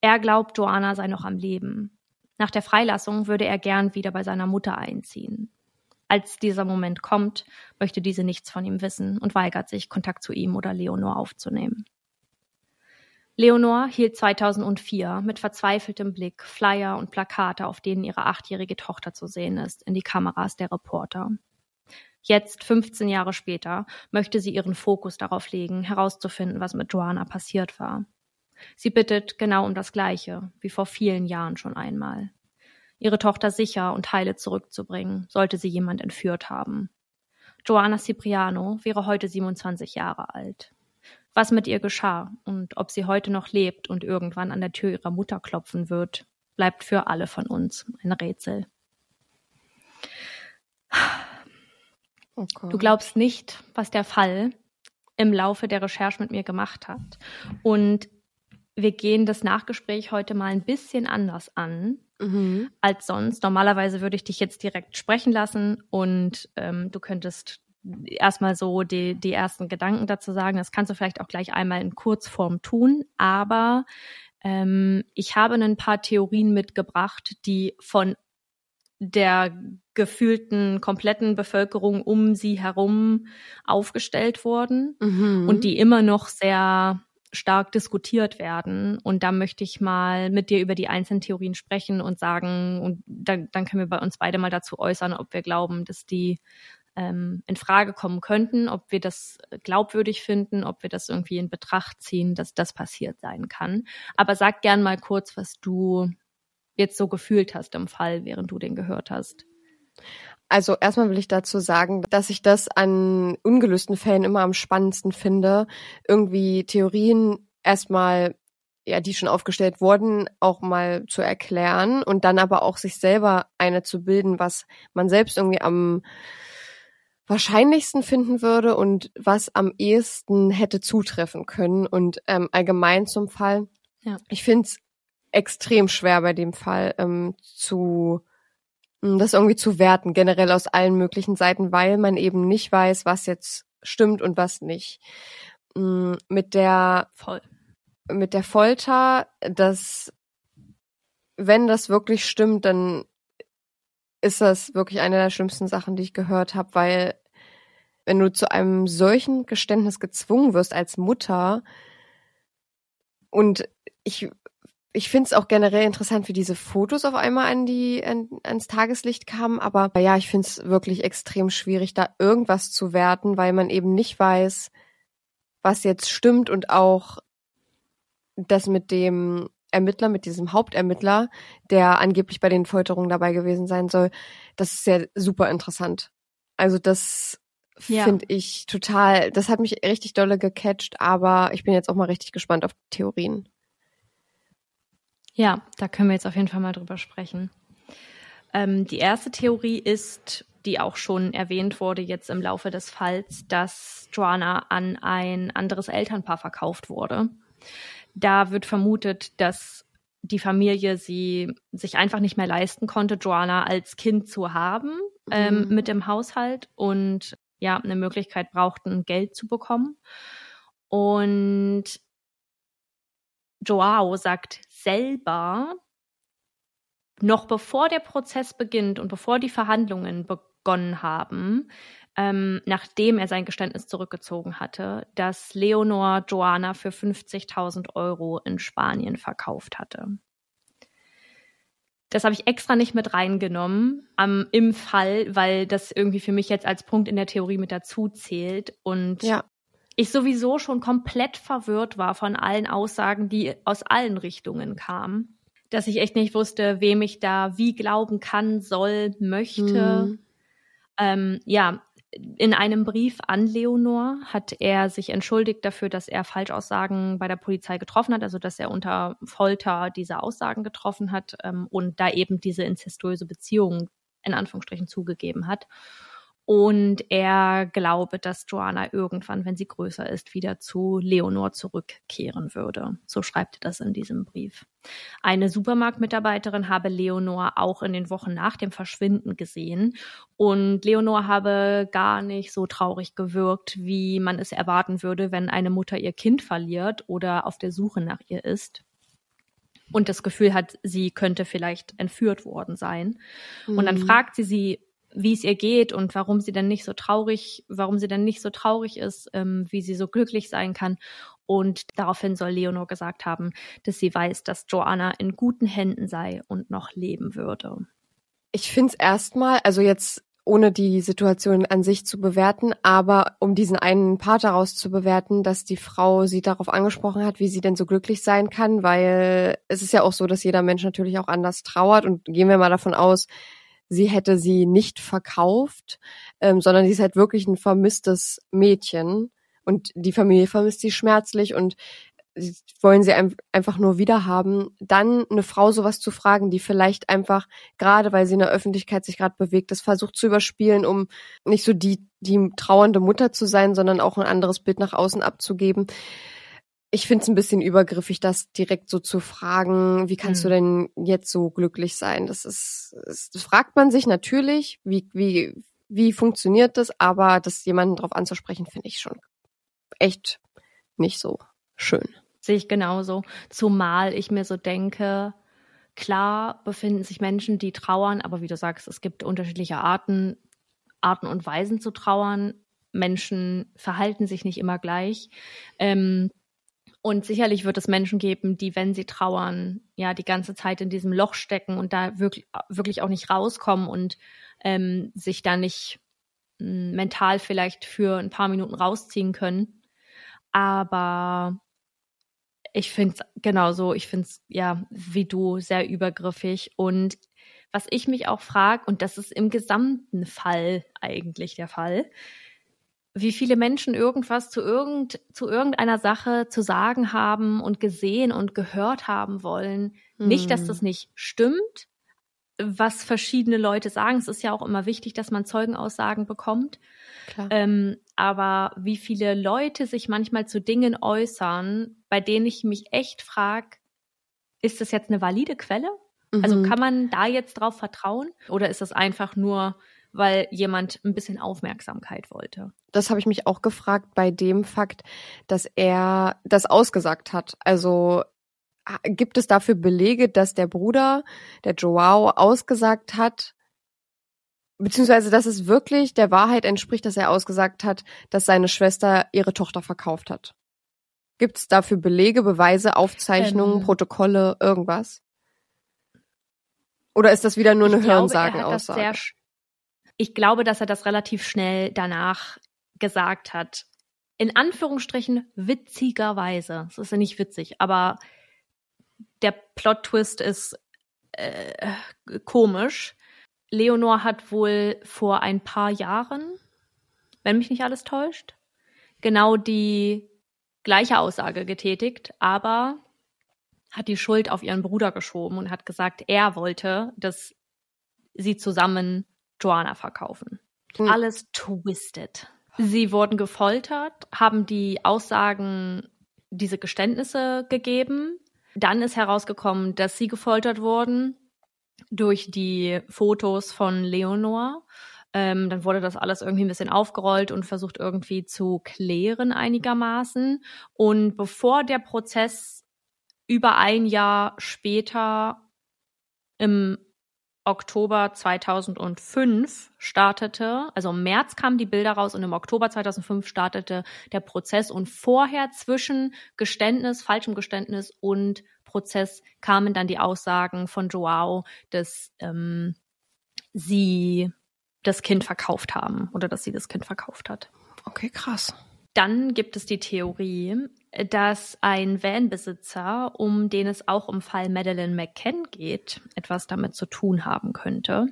B: Er glaubt, Joanna sei noch am Leben. Nach der Freilassung würde er gern wieder bei seiner Mutter einziehen. Als dieser Moment kommt, möchte diese nichts von ihm wissen und weigert sich, Kontakt zu ihm oder Leonor aufzunehmen. Leonor hielt 2004 mit verzweifeltem Blick Flyer und Plakate, auf denen ihre achtjährige Tochter zu sehen ist, in die Kameras der Reporter. Jetzt, 15 Jahre später, möchte sie ihren Fokus darauf legen, herauszufinden, was mit Joanna passiert war. Sie bittet genau um das Gleiche, wie vor vielen Jahren schon einmal. Ihre Tochter sicher und heile zurückzubringen, sollte sie jemand entführt haben. Joanna Cipriano wäre heute 27 Jahre alt. Was mit ihr geschah und ob sie heute noch lebt und irgendwann an der Tür ihrer Mutter klopfen wird, bleibt für alle von uns ein Rätsel. Okay. Du glaubst nicht, was der Fall im Laufe der Recherche mit mir gemacht hat. Und wir gehen das Nachgespräch heute mal ein bisschen anders an mhm. als sonst. Normalerweise würde ich dich jetzt direkt sprechen lassen und ähm, du könntest erstmal so die, die ersten Gedanken dazu sagen. Das kannst du vielleicht auch gleich einmal in Kurzform tun, aber ähm, ich habe ein paar Theorien mitgebracht, die von der gefühlten kompletten Bevölkerung um sie herum aufgestellt wurden mhm. und die immer noch sehr stark diskutiert werden. Und da möchte ich mal mit dir über die einzelnen Theorien sprechen und sagen, und dann, dann können wir bei uns beide mal dazu äußern, ob wir glauben, dass die ähm, in Frage kommen könnten, ob wir das glaubwürdig finden, ob wir das irgendwie in Betracht ziehen, dass das passiert sein kann. Aber sag gern mal kurz, was du jetzt so gefühlt hast im Fall, während du den gehört hast.
C: Also erstmal will ich dazu sagen, dass ich das an ungelösten Fällen immer am spannendsten finde, irgendwie Theorien erstmal ja, die schon aufgestellt wurden, auch mal zu erklären und dann aber auch sich selber eine zu bilden, was man selbst irgendwie am wahrscheinlichsten finden würde und was am ehesten hätte zutreffen können. Und ähm, allgemein zum Fall, ja. ich finde es extrem schwer bei dem Fall ähm, zu hm, das irgendwie zu werten, generell aus allen möglichen Seiten, weil man eben nicht weiß, was jetzt stimmt und was nicht. Hm, mit der Voll. mit der Folter, dass wenn das wirklich stimmt, dann ist das wirklich eine der schlimmsten Sachen, die ich gehört habe, weil wenn du zu einem solchen Geständnis gezwungen wirst als Mutter und ich ich finde es auch generell interessant, wie diese Fotos auf einmal an die an, ans Tageslicht kamen. Aber ja, ich finde es wirklich extrem schwierig, da irgendwas zu werten, weil man eben nicht weiß, was jetzt stimmt und auch das mit dem Ermittler, mit diesem Hauptermittler, der angeblich bei den Folterungen dabei gewesen sein soll, das ist ja super interessant. Also das ja. finde ich total, das hat mich richtig dolle gecatcht, aber ich bin jetzt auch mal richtig gespannt auf Theorien.
B: Ja, da können wir jetzt auf jeden Fall mal drüber sprechen. Ähm, die erste Theorie ist, die auch schon erwähnt wurde jetzt im Laufe des Falls, dass Joanna an ein anderes Elternpaar verkauft wurde. Da wird vermutet, dass die Familie sie sich einfach nicht mehr leisten konnte, Joanna als Kind zu haben ähm, mhm. mit dem Haushalt und ja, eine Möglichkeit brauchten, Geld zu bekommen. Und Joao sagt selber, noch bevor der Prozess beginnt und bevor die Verhandlungen begonnen haben, ähm, nachdem er sein Geständnis zurückgezogen hatte, dass Leonor Joanna für 50.000 Euro in Spanien verkauft hatte. Das habe ich extra nicht mit reingenommen am, im Fall, weil das irgendwie für mich jetzt als Punkt in der Theorie mit dazu zählt. Und ja. ich sowieso schon komplett verwirrt war von allen Aussagen, die aus allen Richtungen kamen. Dass ich echt nicht wusste, wem ich da wie glauben kann, soll, möchte. Mhm. Ähm, ja, in einem Brief an Leonor hat er sich entschuldigt dafür, dass er Falschaussagen bei der Polizei getroffen hat, also dass er unter Folter diese Aussagen getroffen hat ähm, und da eben diese inzestuöse Beziehung in Anführungsstrichen zugegeben hat. Und er glaube, dass Joanna irgendwann, wenn sie größer ist, wieder zu Leonor zurückkehren würde. So schreibt er das in diesem Brief. Eine Supermarktmitarbeiterin habe Leonor auch in den Wochen nach dem Verschwinden gesehen. Und Leonor habe gar nicht so traurig gewirkt, wie man es erwarten würde, wenn eine Mutter ihr Kind verliert oder auf der Suche nach ihr ist und das Gefühl hat, sie könnte vielleicht entführt worden sein. Mhm. Und dann mhm. fragt sie sie, wie es ihr geht und warum sie denn nicht so traurig, warum sie denn nicht so traurig ist, ähm, wie sie so glücklich sein kann. Und daraufhin soll Leonor gesagt haben, dass sie weiß, dass Joanna in guten Händen sei und noch leben würde.
C: Ich finde es erstmal, also jetzt ohne die Situation an sich zu bewerten, aber um diesen einen Part daraus zu bewerten, dass die Frau sie darauf angesprochen hat, wie sie denn so glücklich sein kann, weil es ist ja auch so, dass jeder Mensch natürlich auch anders trauert und gehen wir mal davon aus, sie hätte sie nicht verkauft, ähm, sondern sie ist halt wirklich ein vermisstes Mädchen. Und die Familie vermisst sie schmerzlich und wollen sie einfach nur wiederhaben, dann eine Frau sowas zu fragen, die vielleicht einfach, gerade weil sie in der Öffentlichkeit sich gerade bewegt, das versucht zu überspielen, um nicht so die, die trauernde Mutter zu sein, sondern auch ein anderes Bild nach außen abzugeben ich finde es ein bisschen übergriffig, das direkt so zu fragen, wie kannst mhm. du denn jetzt so glücklich sein? Das ist, das fragt man sich natürlich, wie, wie, wie funktioniert das, aber das jemanden darauf anzusprechen, finde ich schon echt nicht so schön.
B: Sehe ich genauso. Zumal ich mir so denke, klar befinden sich Menschen, die trauern, aber wie du sagst, es gibt unterschiedliche Arten, Arten und Weisen zu trauern. Menschen verhalten sich nicht immer gleich. Ähm, und sicherlich wird es Menschen geben, die, wenn sie trauern, ja, die ganze Zeit in diesem Loch stecken und da wirklich, wirklich auch nicht rauskommen und ähm, sich da nicht hm, mental vielleicht für ein paar Minuten rausziehen können. Aber ich finde es genauso, ich finde es ja wie du sehr übergriffig. Und was ich mich auch frage, und das ist im gesamten Fall eigentlich der Fall, wie viele Menschen irgendwas zu, irgend, zu irgendeiner Sache zu sagen haben und gesehen und gehört haben wollen. Hm. Nicht, dass das hm. nicht stimmt, was verschiedene Leute sagen. Es ist ja auch immer wichtig, dass man Zeugenaussagen bekommt. Ähm, aber wie viele Leute sich manchmal zu Dingen äußern, bei denen ich mich echt frage, ist das jetzt eine valide Quelle? Also mhm. Also kann man da jetzt drauf vertrauen? Oder ist das einfach nur weil jemand ein bisschen Aufmerksamkeit wollte.
C: Das habe ich mich auch gefragt bei dem Fakt, dass er das ausgesagt hat. Also gibt es dafür Belege, dass der Bruder, der Joao, ausgesagt hat, beziehungsweise dass es wirklich der Wahrheit entspricht, dass er ausgesagt hat, dass seine Schwester ihre Tochter verkauft hat? Gibt es dafür Belege, Beweise, Aufzeichnungen, ähm, Protokolle, irgendwas? Oder ist das wieder nur eine Hörensagenaussage?
B: Ich glaube, dass er das relativ schnell danach gesagt hat. In Anführungsstrichen witzigerweise. Das ist ja nicht witzig, aber der Plot-Twist ist äh, komisch. Leonor hat wohl vor ein paar Jahren, wenn mich nicht alles täuscht, genau die gleiche Aussage getätigt, aber hat die Schuld auf ihren Bruder geschoben und hat gesagt, er wollte, dass sie zusammen Joanna verkaufen. Mhm. Alles twisted. Sie wurden gefoltert, haben die Aussagen, diese Geständnisse gegeben. Dann ist herausgekommen, dass sie gefoltert wurden durch die Fotos von Leonor. Ähm, dann wurde das alles irgendwie ein bisschen aufgerollt und versucht irgendwie zu klären einigermaßen. Und bevor der Prozess über ein Jahr später im Oktober 2005 startete, also im März kamen die Bilder raus und im Oktober 2005 startete der Prozess und vorher zwischen Geständnis, falschem Geständnis und Prozess kamen dann die Aussagen von Joao, dass ähm, sie das Kind verkauft haben oder dass sie das Kind verkauft hat.
C: Okay, krass.
B: Dann gibt es die Theorie, dass ein Vanbesitzer, um den es auch im Fall Madeleine McCann geht, etwas damit zu tun haben könnte.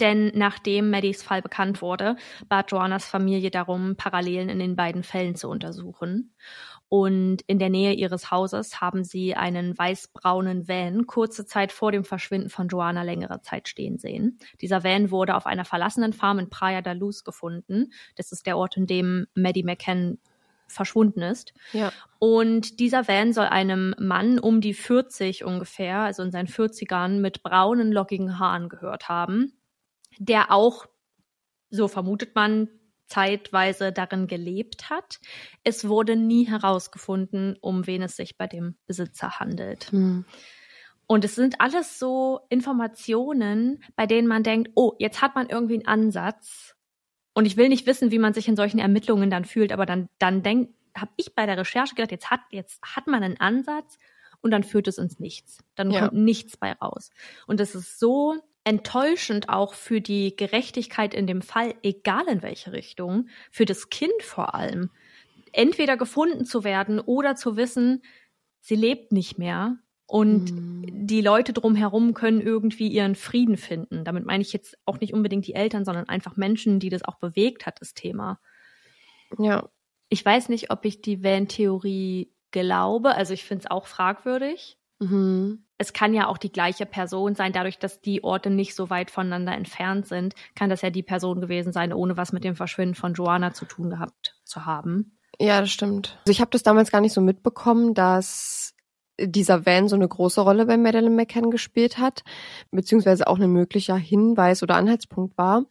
B: Denn nachdem Maddies Fall bekannt wurde, bat Joannas Familie darum, Parallelen in den beiden Fällen zu untersuchen. Und in der Nähe ihres Hauses haben sie einen weißbraunen Van kurze Zeit vor dem Verschwinden von Joanna längere Zeit stehen sehen. Dieser Van wurde auf einer verlassenen Farm in Praia da Luz gefunden. Das ist der Ort, in dem Maddie McCann verschwunden ist.
C: Ja.
B: Und dieser Van soll einem Mann um die 40 ungefähr, also in seinen 40ern, mit braunen, lockigen Haaren gehört haben, der auch, so vermutet man, zeitweise darin gelebt hat. Es wurde nie herausgefunden, um wen es sich bei dem Besitzer handelt.
C: Hm.
B: Und es sind alles so Informationen, bei denen man denkt, oh, jetzt hat man irgendwie einen Ansatz. Und ich will nicht wissen, wie man sich in solchen Ermittlungen dann fühlt, aber dann, dann denk, habe ich bei der Recherche gedacht, jetzt hat, jetzt hat man einen Ansatz und dann führt es ins Nichts. Dann
C: Ja.
B: kommt nichts bei raus. Und es ist so enttäuschend auch für die Gerechtigkeit in dem Fall, egal in welche Richtung, für das Kind vor allem, entweder gefunden zu werden oder zu wissen, sie lebt nicht mehr und
C: Hm.
B: die Leute drumherum können irgendwie ihren Frieden finden. Damit meine ich jetzt auch nicht unbedingt die Eltern, sondern einfach Menschen, die das auch bewegt hat, das Thema.
C: Ja.
B: Ich weiß nicht, ob ich die Van-Theorie glaube. Also ich finde es auch fragwürdig.
C: Mhm.
B: Es kann ja auch die gleiche Person sein, dadurch, dass die Orte nicht so weit voneinander entfernt sind, kann das ja die Person gewesen sein, ohne was mit dem Verschwinden von Joanna zu tun gehabt zu haben.
C: Ja, das stimmt. Also ich habe das damals gar nicht so mitbekommen, dass dieser Van so eine große Rolle bei Madeleine McCann gespielt hat, beziehungsweise auch ein möglicher Hinweis oder Anhaltspunkt war.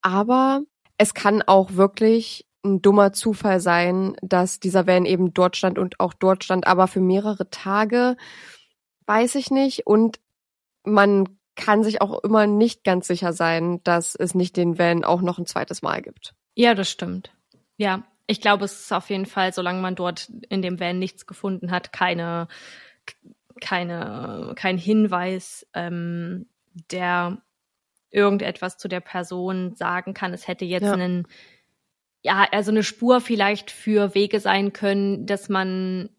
C: Aber es kann auch wirklich ein dummer Zufall sein, dass dieser Van eben dort stand und auch dort stand, aber für mehrere Tage, weiß ich nicht. Und man kann sich auch immer nicht ganz sicher sein, dass es nicht den Van auch noch ein zweites Mal gibt.
B: Ja, das stimmt. Ja, ich glaube, es ist auf jeden Fall, solange man dort in dem Van nichts gefunden hat, keine, keine, kein Hinweis, ähm, der irgendetwas zu der Person sagen kann. Es hätte jetzt
C: Ja.
B: einen, ja, also eine Spur vielleicht für Wege sein können, dass man,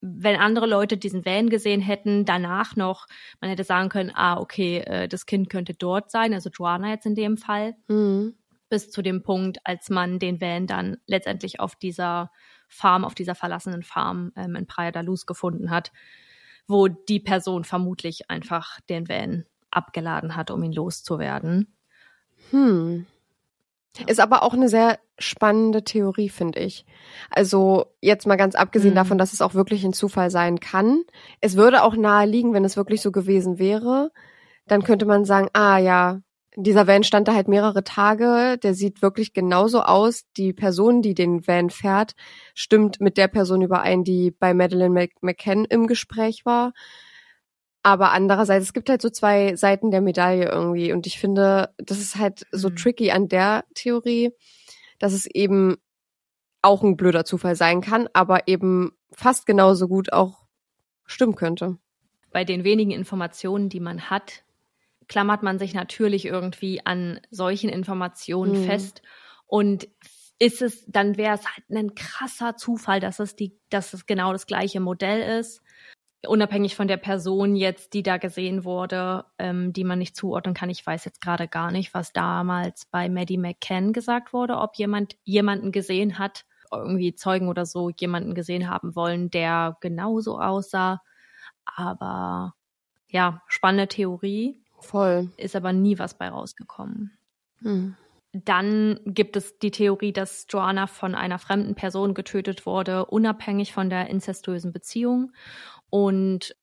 B: wenn andere Leute diesen Van gesehen hätten, danach noch, man hätte sagen können, ah, okay, äh, das Kind könnte dort sein, also Joanna jetzt in dem Fall
C: Mhm.
B: Bis zu dem Punkt, als man den Van dann letztendlich auf dieser Farm, auf dieser verlassenen Farm ähm, in Praia da Luz gefunden hat, wo die Person vermutlich einfach den Van abgeladen hat, um ihn loszuwerden.
C: Hm. Ist aber auch eine sehr spannende Theorie, finde ich. Also jetzt mal ganz abgesehen
B: Mhm.
C: davon, dass es auch wirklich ein Zufall sein kann. Es würde auch nahe liegen, wenn es wirklich so gewesen wäre. Dann könnte man sagen, ah ja, dieser Van stand da halt mehrere Tage, der sieht wirklich genauso aus. Die Person, die den Van fährt, stimmt mit der Person überein, die bei Madeleine Mc- McCann im Gespräch war. Aber andererseits, es gibt halt so zwei Seiten der Medaille irgendwie. Und ich finde, das ist halt so
B: Mhm.
C: tricky an der Theorie, dass es eben auch ein blöder Zufall sein kann, aber eben fast genauso gut auch stimmen könnte.
B: Bei den wenigen Informationen, die man hat, klammert man sich natürlich irgendwie an solchen Informationen
C: Mhm.
B: fest und ist es, dann wäre es halt ein krasser Zufall, dass es die, dass es genau das gleiche Modell ist. Unabhängig von der Person jetzt, die da gesehen wurde, ähm, die man nicht zuordnen kann. Ich weiß jetzt gerade gar nicht, was damals bei Maddie McCann gesagt wurde, ob jemand jemanden gesehen hat, irgendwie Zeugen oder so, jemanden gesehen haben wollen, der genauso aussah. Aber ja, spannende Theorie,
C: Voll.
B: ist aber nie was bei rausgekommen.
C: Hm.
B: Dann gibt es die Theorie, dass Joanna von einer fremden Person getötet wurde, unabhängig von der inzestuösen Beziehung. Und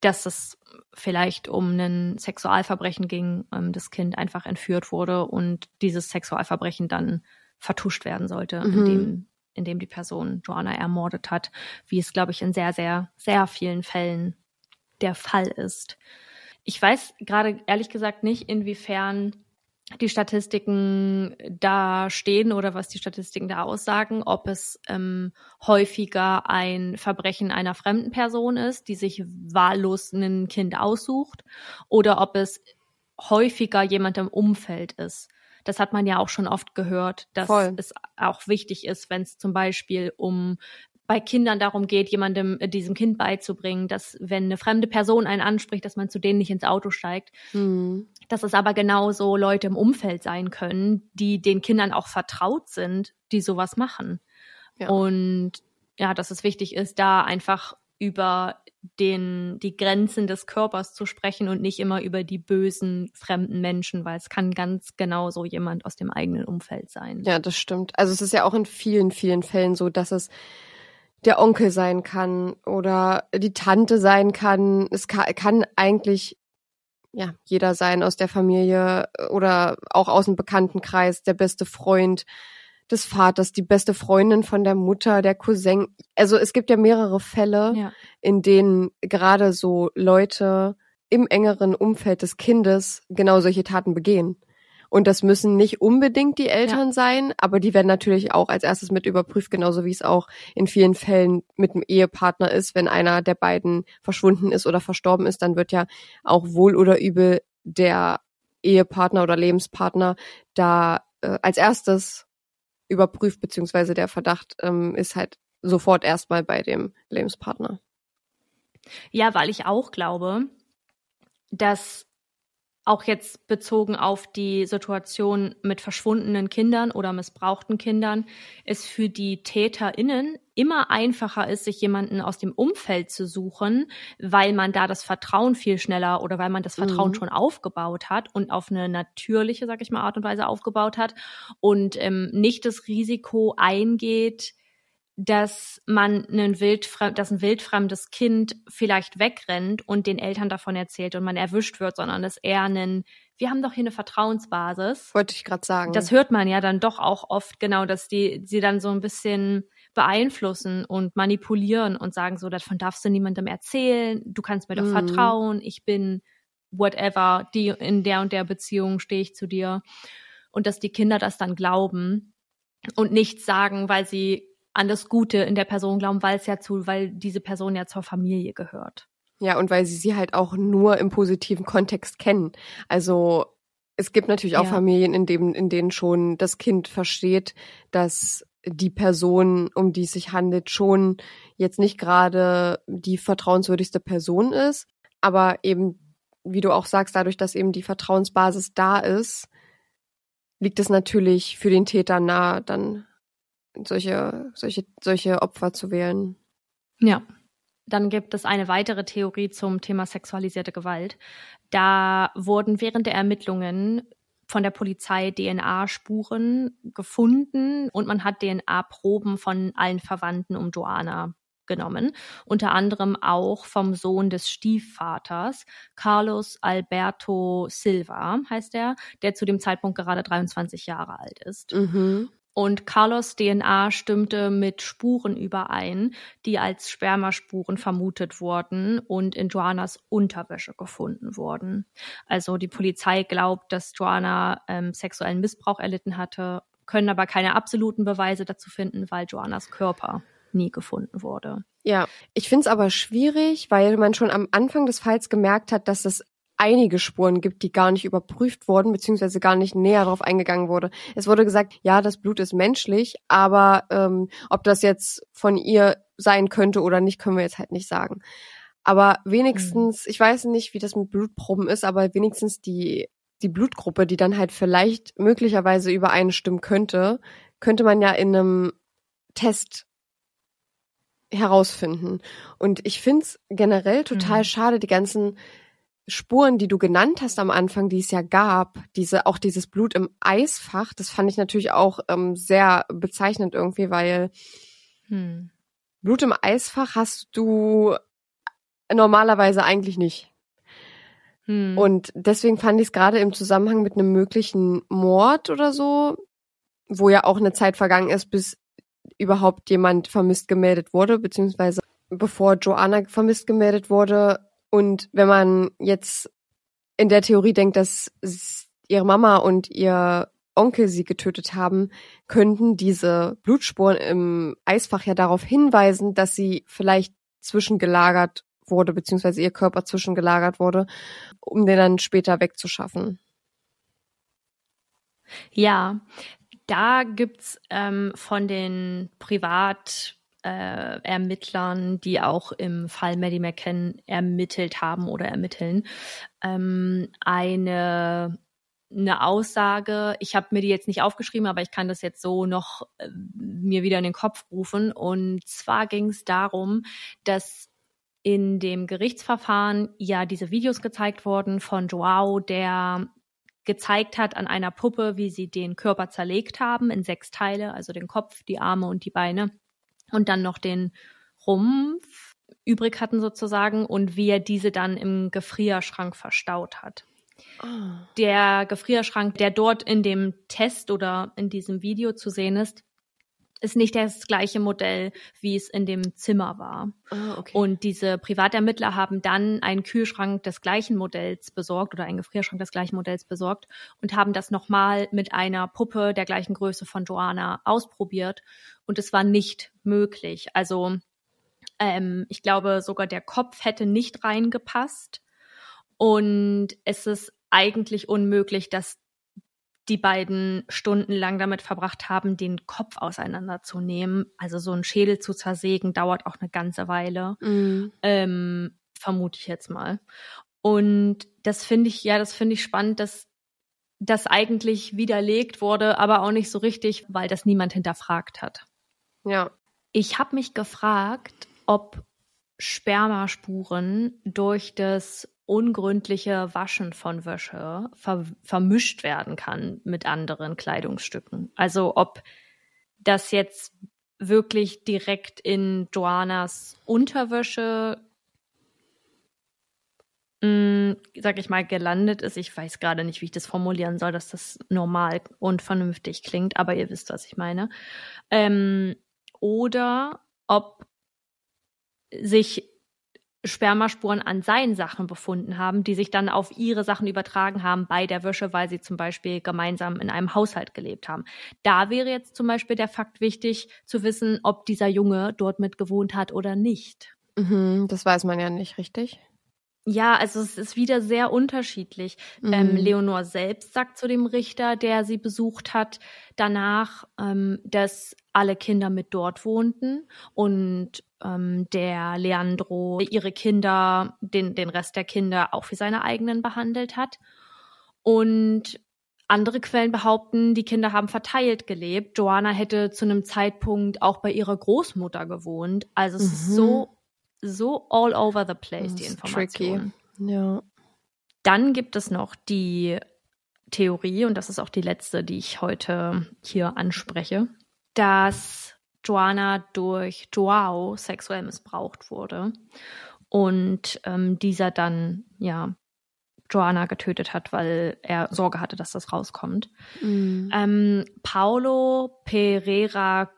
B: dass es vielleicht um ein Sexualverbrechen ging, ähm, das Kind einfach entführt wurde und dieses Sexualverbrechen dann vertuscht werden sollte,
C: Mhm.
B: indem, indem die Person Joanna ermordet hat, wie es, glaube ich, in sehr, sehr, sehr vielen Fällen der Fall ist. Ich weiß gerade ehrlich gesagt nicht, inwiefern die Statistiken da stehen oder was die Statistiken da aussagen, ob es ähm, häufiger ein Verbrechen einer fremden Person ist, die sich wahllos ein Kind aussucht, oder ob es häufiger jemand im Umfeld ist. Das hat man ja auch schon oft gehört, dass Voll. es auch wichtig ist, wenn es zum Beispiel um bei Kindern darum geht, jemandem äh, diesem Kind beizubringen, dass wenn eine fremde Person einen anspricht, dass man zu denen nicht ins Auto steigt. Mhm. Dass es aber genauso Leute im Umfeld sein können, die den Kindern auch vertraut sind, die sowas machen. Ja. Und ja, dass es wichtig ist, da einfach über den, die Grenzen des Körpers zu sprechen und nicht immer über die bösen fremden Menschen, weil es kann ganz genauso jemand aus dem eigenen Umfeld sein.
C: Ja, das stimmt. Also es ist ja auch in vielen, vielen Fällen so, dass es der Onkel sein kann oder die Tante sein kann. Es kann, kann eigentlich ja jeder sein aus der Familie oder auch aus dem Bekanntenkreis, der beste Freund des Vaters, die beste Freundin von der Mutter, der Cousin. Also es gibt ja mehrere Fälle, ja. in denen gerade so Leute im engeren Umfeld des Kindes genau solche Taten begehen. Und das müssen nicht unbedingt die Eltern ja. sein, aber die werden natürlich auch als erstes mit überprüft, genauso wie es auch in vielen Fällen mit dem Ehepartner ist. Wenn einer der beiden verschwunden ist oder verstorben ist, dann wird ja auch wohl oder übel der Ehepartner oder Lebenspartner da äh, als erstes überprüft, beziehungsweise der Verdacht ähm, ist halt sofort erstmal bei dem Lebenspartner.
B: Ja, weil ich auch glaube, dass auch jetzt bezogen auf die Situation mit verschwundenen Kindern oder missbrauchten Kindern, es für die TäterInnen immer einfacher ist, sich jemanden aus dem Umfeld zu suchen, weil man da das Vertrauen viel schneller oder weil man das Vertrauen mhm. schon aufgebaut hat und auf eine natürliche, sag ich mal, Art und Weise aufgebaut hat und ähm, nicht das Risiko eingeht, dass man einen wildfremd, dass ein wildfremdes Kind vielleicht wegrennt und den Eltern davon erzählt und man erwischt wird, sondern dass er einen, wir haben doch hier eine Vertrauensbasis.
C: Wollte ich gerade sagen.
B: Das hört man ja dann doch auch oft, genau, dass die sie dann so ein bisschen beeinflussen und manipulieren und sagen so, davon darfst du niemandem erzählen, du kannst mir doch mhm. vertrauen, ich bin whatever, die in der und der Beziehung stehe ich zu dir. Und dass die Kinder das dann glauben und nichts sagen, weil sie an das Gute in der Person glauben, weil es ja zu, weil diese Person ja zur Familie gehört.
C: Ja, und weil sie sie halt auch nur im positiven Kontext kennen. Also es gibt natürlich auch ja. Familien, in denen, in denen schon das Kind versteht, dass die Person, um die es sich handelt, schon jetzt nicht gerade die vertrauenswürdigste Person ist, aber eben, wie du auch sagst, dadurch, dass eben die Vertrauensbasis da ist, liegt es natürlich für den Täter nahe, dann solche, solche, solche Opfer zu wählen.
B: Ja. Dann gibt es eine weitere Theorie zum Thema sexualisierte Gewalt. Da wurden während der Ermittlungen von der Polizei DNA-Spuren gefunden und man hat DNA-Proben von allen Verwandten um Joanna genommen, unter anderem auch vom Sohn des Stiefvaters, Carlos Alberto Silva heißt er, der zu dem Zeitpunkt gerade 23 Jahre alt ist. Mhm. Und Carlos DNA stimmte mit Spuren überein, die als Spermaspuren vermutet wurden und in Joannas Unterwäsche gefunden wurden. Also die Polizei glaubt, dass Joanna ähm, sexuellen Missbrauch erlitten hatte, können aber keine absoluten Beweise dazu finden, weil Joannas Körper nie gefunden wurde.
C: Ja, ich finde es aber schwierig, weil man schon am Anfang des Falls gemerkt hat, dass es einige Spuren gibt, die gar nicht überprüft wurden, beziehungsweise gar nicht näher darauf eingegangen wurde. Es wurde gesagt, ja, das Blut ist menschlich, aber ähm, ob das jetzt von ihr sein könnte oder nicht, können wir jetzt halt nicht sagen. Aber wenigstens, mhm. ich weiß nicht, wie das mit Blutproben ist, aber wenigstens die, die Blutgruppe, die dann halt vielleicht möglicherweise übereinstimmen könnte, könnte man ja in einem Test herausfinden. Und ich find's generell total mhm. schade, die ganzen Spuren, die du genannt hast am Anfang, die es ja gab, diese auch dieses Blut im Eisfach, das fand ich natürlich auch ähm, sehr bezeichnend irgendwie, weil hm. Blut im Eisfach hast du normalerweise eigentlich nicht. Hm. Und deswegen fand ich es gerade im Zusammenhang mit einem möglichen Mord oder so, wo ja auch eine Zeit vergangen ist, bis überhaupt jemand vermisst gemeldet wurde, beziehungsweise bevor Joanna vermisst gemeldet wurde, und wenn man jetzt in der Theorie denkt, dass ihre Mama und ihr Onkel sie getötet haben, könnten diese Blutspuren im Eisfach ja darauf hinweisen, dass sie vielleicht zwischengelagert wurde, beziehungsweise ihr Körper zwischengelagert wurde, um den dann später wegzuschaffen.
B: Ja, da gibt's ähm, von den Privat äh, Ermittlern, die auch im Fall Maddie McCann ermittelt haben oder ermitteln, ähm, eine eine Aussage. Ich habe mir die jetzt nicht aufgeschrieben, aber ich kann das jetzt so noch äh, mir wieder in den Kopf rufen. Und zwar ging es darum, dass in dem Gerichtsverfahren ja diese Videos gezeigt wurden von Joao, der gezeigt hat an einer Puppe, wie sie den Körper zerlegt haben in sechs Teile, also den Kopf, die Arme und die Beine und dann noch den Rumpf übrig hatten sozusagen und wie er diese dann im Gefrierschrank verstaut hat. Oh. Der Gefrierschrank, der dort in dem Test oder in diesem Video zu sehen ist, ist nicht das gleiche Modell, wie es in dem Zimmer war.
C: Oh, okay.
B: Und diese Privatermittler haben dann einen Kühlschrank des gleichen Modells besorgt oder einen Gefrierschrank des gleichen Modells besorgt und haben das nochmal mit einer Puppe der gleichen Größe von Joanna ausprobiert. Und es war nicht möglich. Also ähm, ich glaube, sogar der Kopf hätte nicht reingepasst. Und es ist eigentlich unmöglich, dass die beiden stundenlang damit verbracht haben, den Kopf auseinanderzunehmen. Also so ein Schädel zu zersägen dauert auch eine ganze Weile.
C: Mhm.
B: Ähm, vermute ich jetzt mal. Und das finde ich, ja, das finde ich spannend, dass das eigentlich widerlegt wurde, aber auch nicht so richtig, weil das niemand hinterfragt hat.
C: Ja.
B: Ich habe mich gefragt, ob Spermaspuren durch das ungründliche Waschen von Wäsche ver vermischt werden kann mit anderen Kleidungsstücken. Also ob das jetzt wirklich direkt in Joannas Unterwäsche, mh, mm, sag ich mal, gelandet ist. Ich weiß gerade nicht, wie ich das formulieren soll, dass das normal und vernünftig klingt, aber ihr wisst, was ich meine. Ähm, oder ob sich Spermaspuren an seinen Sachen befunden haben, die sich dann auf ihre Sachen übertragen haben bei der Wäsche, weil sie zum Beispiel gemeinsam in einem Haushalt gelebt haben. Da wäre jetzt zum Beispiel der Fakt wichtig zu wissen, ob dieser Junge dort mit gewohnt hat oder nicht.
C: Mhm, das weiß man ja nicht, richtig?
B: Ja, also es ist wieder sehr unterschiedlich. Mhm. Ähm, Leonor selbst sagt zu dem Richter, der sie besucht hat, danach, ähm, dass alle Kinder mit dort wohnten und ähm, der Leandro ihre Kinder, den, den Rest der Kinder auch wie seine eigenen behandelt hat. Und andere Quellen behaupten, die Kinder haben verteilt gelebt. Joanna hätte zu einem Zeitpunkt auch bei ihrer Großmutter gewohnt. Also es mhm. ist so, so all over the place, die Information.
C: Tricky. Ja.
B: Dann gibt es noch die Theorie, und das ist auch die letzte, die ich heute hier anspreche, dass Joanna durch Joao sexuell missbraucht wurde und ähm, dieser dann ja Joanna getötet hat, weil er Sorge hatte, dass das rauskommt.
C: Mhm.
B: Ähm, Paulo Pereira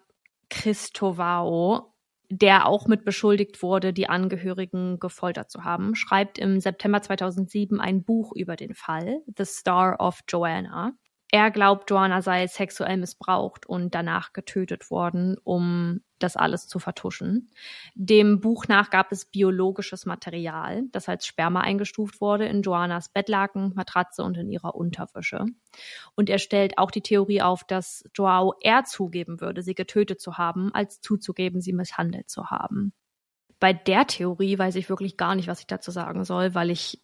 B: Cristovao, der auch mit beschuldigt wurde, die Angehörigen gefoltert zu haben, schreibt im September 2007 ein Buch über den Fall, The Star of Joanna. Er glaubt, Joanna sei sexuell missbraucht und danach getötet worden, um das alles zu vertuschen. Dem Buch nach gab es biologisches Material, das als Sperma eingestuft wurde in Joannas Bettlaken, Matratze und in ihrer Unterwäsche. Und er stellt auch die Theorie auf, dass Joao eher zugeben würde, sie getötet zu haben, als zuzugeben, sie misshandelt zu haben. Bei der Theorie weiß ich wirklich gar nicht, was ich dazu sagen soll, weil ich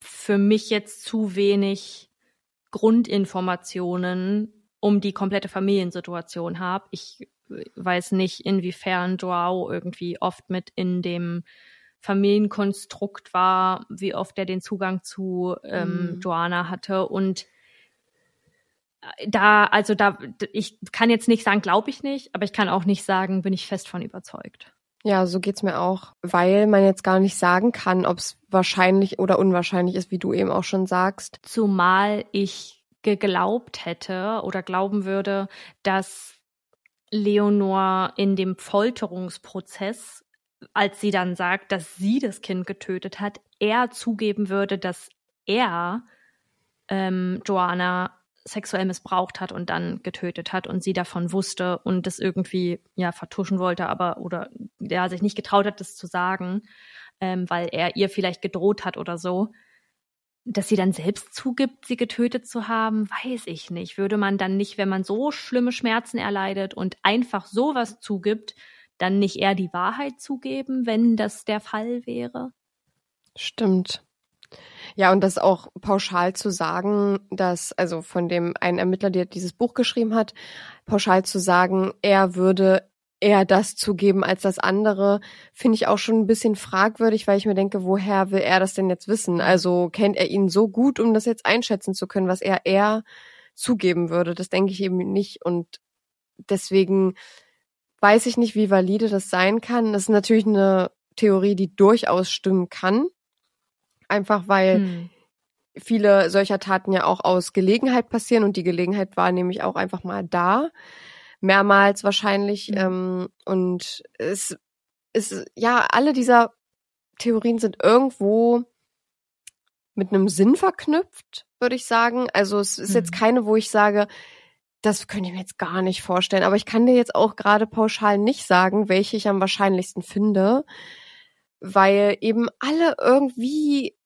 B: für mich jetzt zu wenig Grundinformationen um die komplette Familiensituation habe. Ich weiß nicht, inwiefern Joao irgendwie oft mit in dem Familienkonstrukt war, wie oft er den Zugang zu ähm, mhm. Joanna hatte und äh, da, also da, ich kann jetzt nicht sagen, glaube ich nicht, aber ich kann auch nicht sagen, bin ich fest von überzeugt.
C: Ja, so geht's mir auch, weil man jetzt gar nicht sagen kann, ob es wahrscheinlich oder unwahrscheinlich ist, wie du eben auch schon sagst.
B: Zumal ich geglaubt hätte oder glauben würde, dass Leonor in dem Folterungsprozess, als sie dann sagt, dass sie das Kind getötet hat, er zugeben würde, dass er ähm, Joanna sexuell missbraucht hat und dann getötet hat und sie davon wusste und das irgendwie ja vertuschen wollte, aber oder ja sich nicht getraut hat, das zu sagen, ähm, weil er ihr vielleicht gedroht hat oder so. Dass sie dann selbst zugibt, sie getötet zu haben, weiß ich nicht. Würde man dann nicht, wenn man so schlimme Schmerzen erleidet und einfach sowas zugibt, dann nicht eher die Wahrheit zugeben, wenn das der Fall wäre?
C: Stimmt. Ja, und das auch pauschal zu sagen, dass, also von dem einen Ermittler, der dieses Buch geschrieben hat, pauschal zu sagen, er würde eher das zugeben als das andere, finde ich auch schon ein bisschen fragwürdig, weil ich mir denke, woher will er das denn jetzt wissen? Also kennt er ihn so gut, um das jetzt einschätzen zu können, was er eher zugeben würde? Das denke ich eben nicht. Und deswegen weiß ich nicht, wie valide das sein kann. Das ist natürlich eine Theorie, die durchaus stimmen kann. Einfach weil hm. viele solcher Taten ja auch aus Gelegenheit passieren und die Gelegenheit war nämlich auch einfach mal da. Mehrmals wahrscheinlich. Mhm. Ähm, und es ist, ja, alle dieser Theorien sind irgendwo mit einem Sinn verknüpft, würde ich sagen. Also es ist mhm. jetzt keine, wo ich sage, das könnte ich mir jetzt gar nicht vorstellen. Aber ich kann dir jetzt auch gerade pauschal nicht sagen, welche ich am wahrscheinlichsten finde weil eben alle irgendwie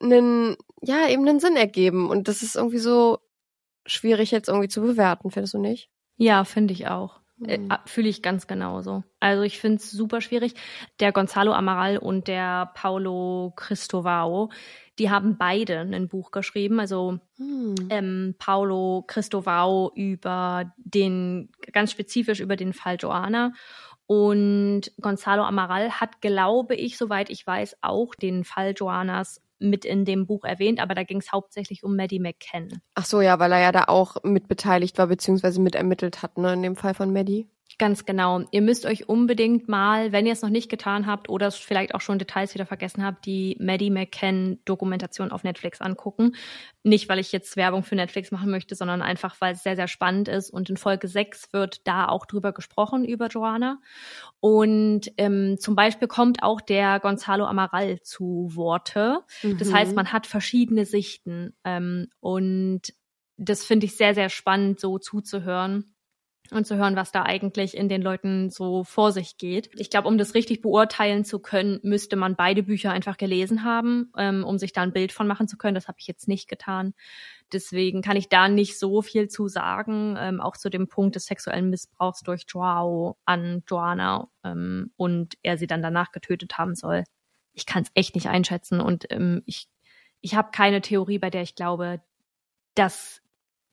C: einen, ja, eben einen Sinn ergeben. Und das ist irgendwie so schwierig jetzt irgendwie zu bewerten, findest du nicht?
B: Ja, finde ich auch. Mhm. Fühle ich ganz genauso. Also ich finde es super schwierig. Der Gonzalo Amaral und der Paulo Cristovao, die haben beide ein Buch geschrieben. Also mhm. ähm, Paulo Cristovao über den, ganz spezifisch über den Fall Joana und Gonzalo Amaral hat, glaube ich, soweit ich weiß, auch den Fall Joannas mit in dem Buch erwähnt, aber da ging es hauptsächlich um Maddie McKen.
C: Ach so, ja, weil er ja da auch mit beteiligt war, beziehungsweise mit ermittelt hat, ne, in dem Fall von Maddie.
B: Ganz genau. Ihr müsst euch unbedingt mal, wenn ihr es noch nicht getan habt oder vielleicht auch schon Details wieder vergessen habt, die Maddie McCann Dokumentation auf Netflix angucken. Nicht, weil ich jetzt Werbung für Netflix machen möchte, sondern einfach, weil es sehr, sehr spannend ist. Und in Folge 6 wird da auch drüber gesprochen, über Joanna. Und ähm, zum Beispiel kommt auch der Gonzalo Amaral zu Worte. Mhm. Das heißt, mhm. man hat verschiedene Sichten. Ähm, und das finde ich sehr, sehr spannend, so zuzuhören und zu hören, was da eigentlich in den Leuten so vor sich geht. Ich glaube, um das richtig beurteilen zu können, müsste man beide Bücher einfach gelesen haben, ähm, um sich da ein Bild von machen zu können. Das habe ich jetzt nicht getan. Deswegen kann ich da nicht so viel zu sagen, ähm, auch zu dem Punkt des sexuellen Missbrauchs durch Joao an Joanna ähm, und er sie dann danach getötet haben soll. Ich kann es echt nicht einschätzen und ähm, ich, ich habe keine Theorie, bei der ich glaube, dass,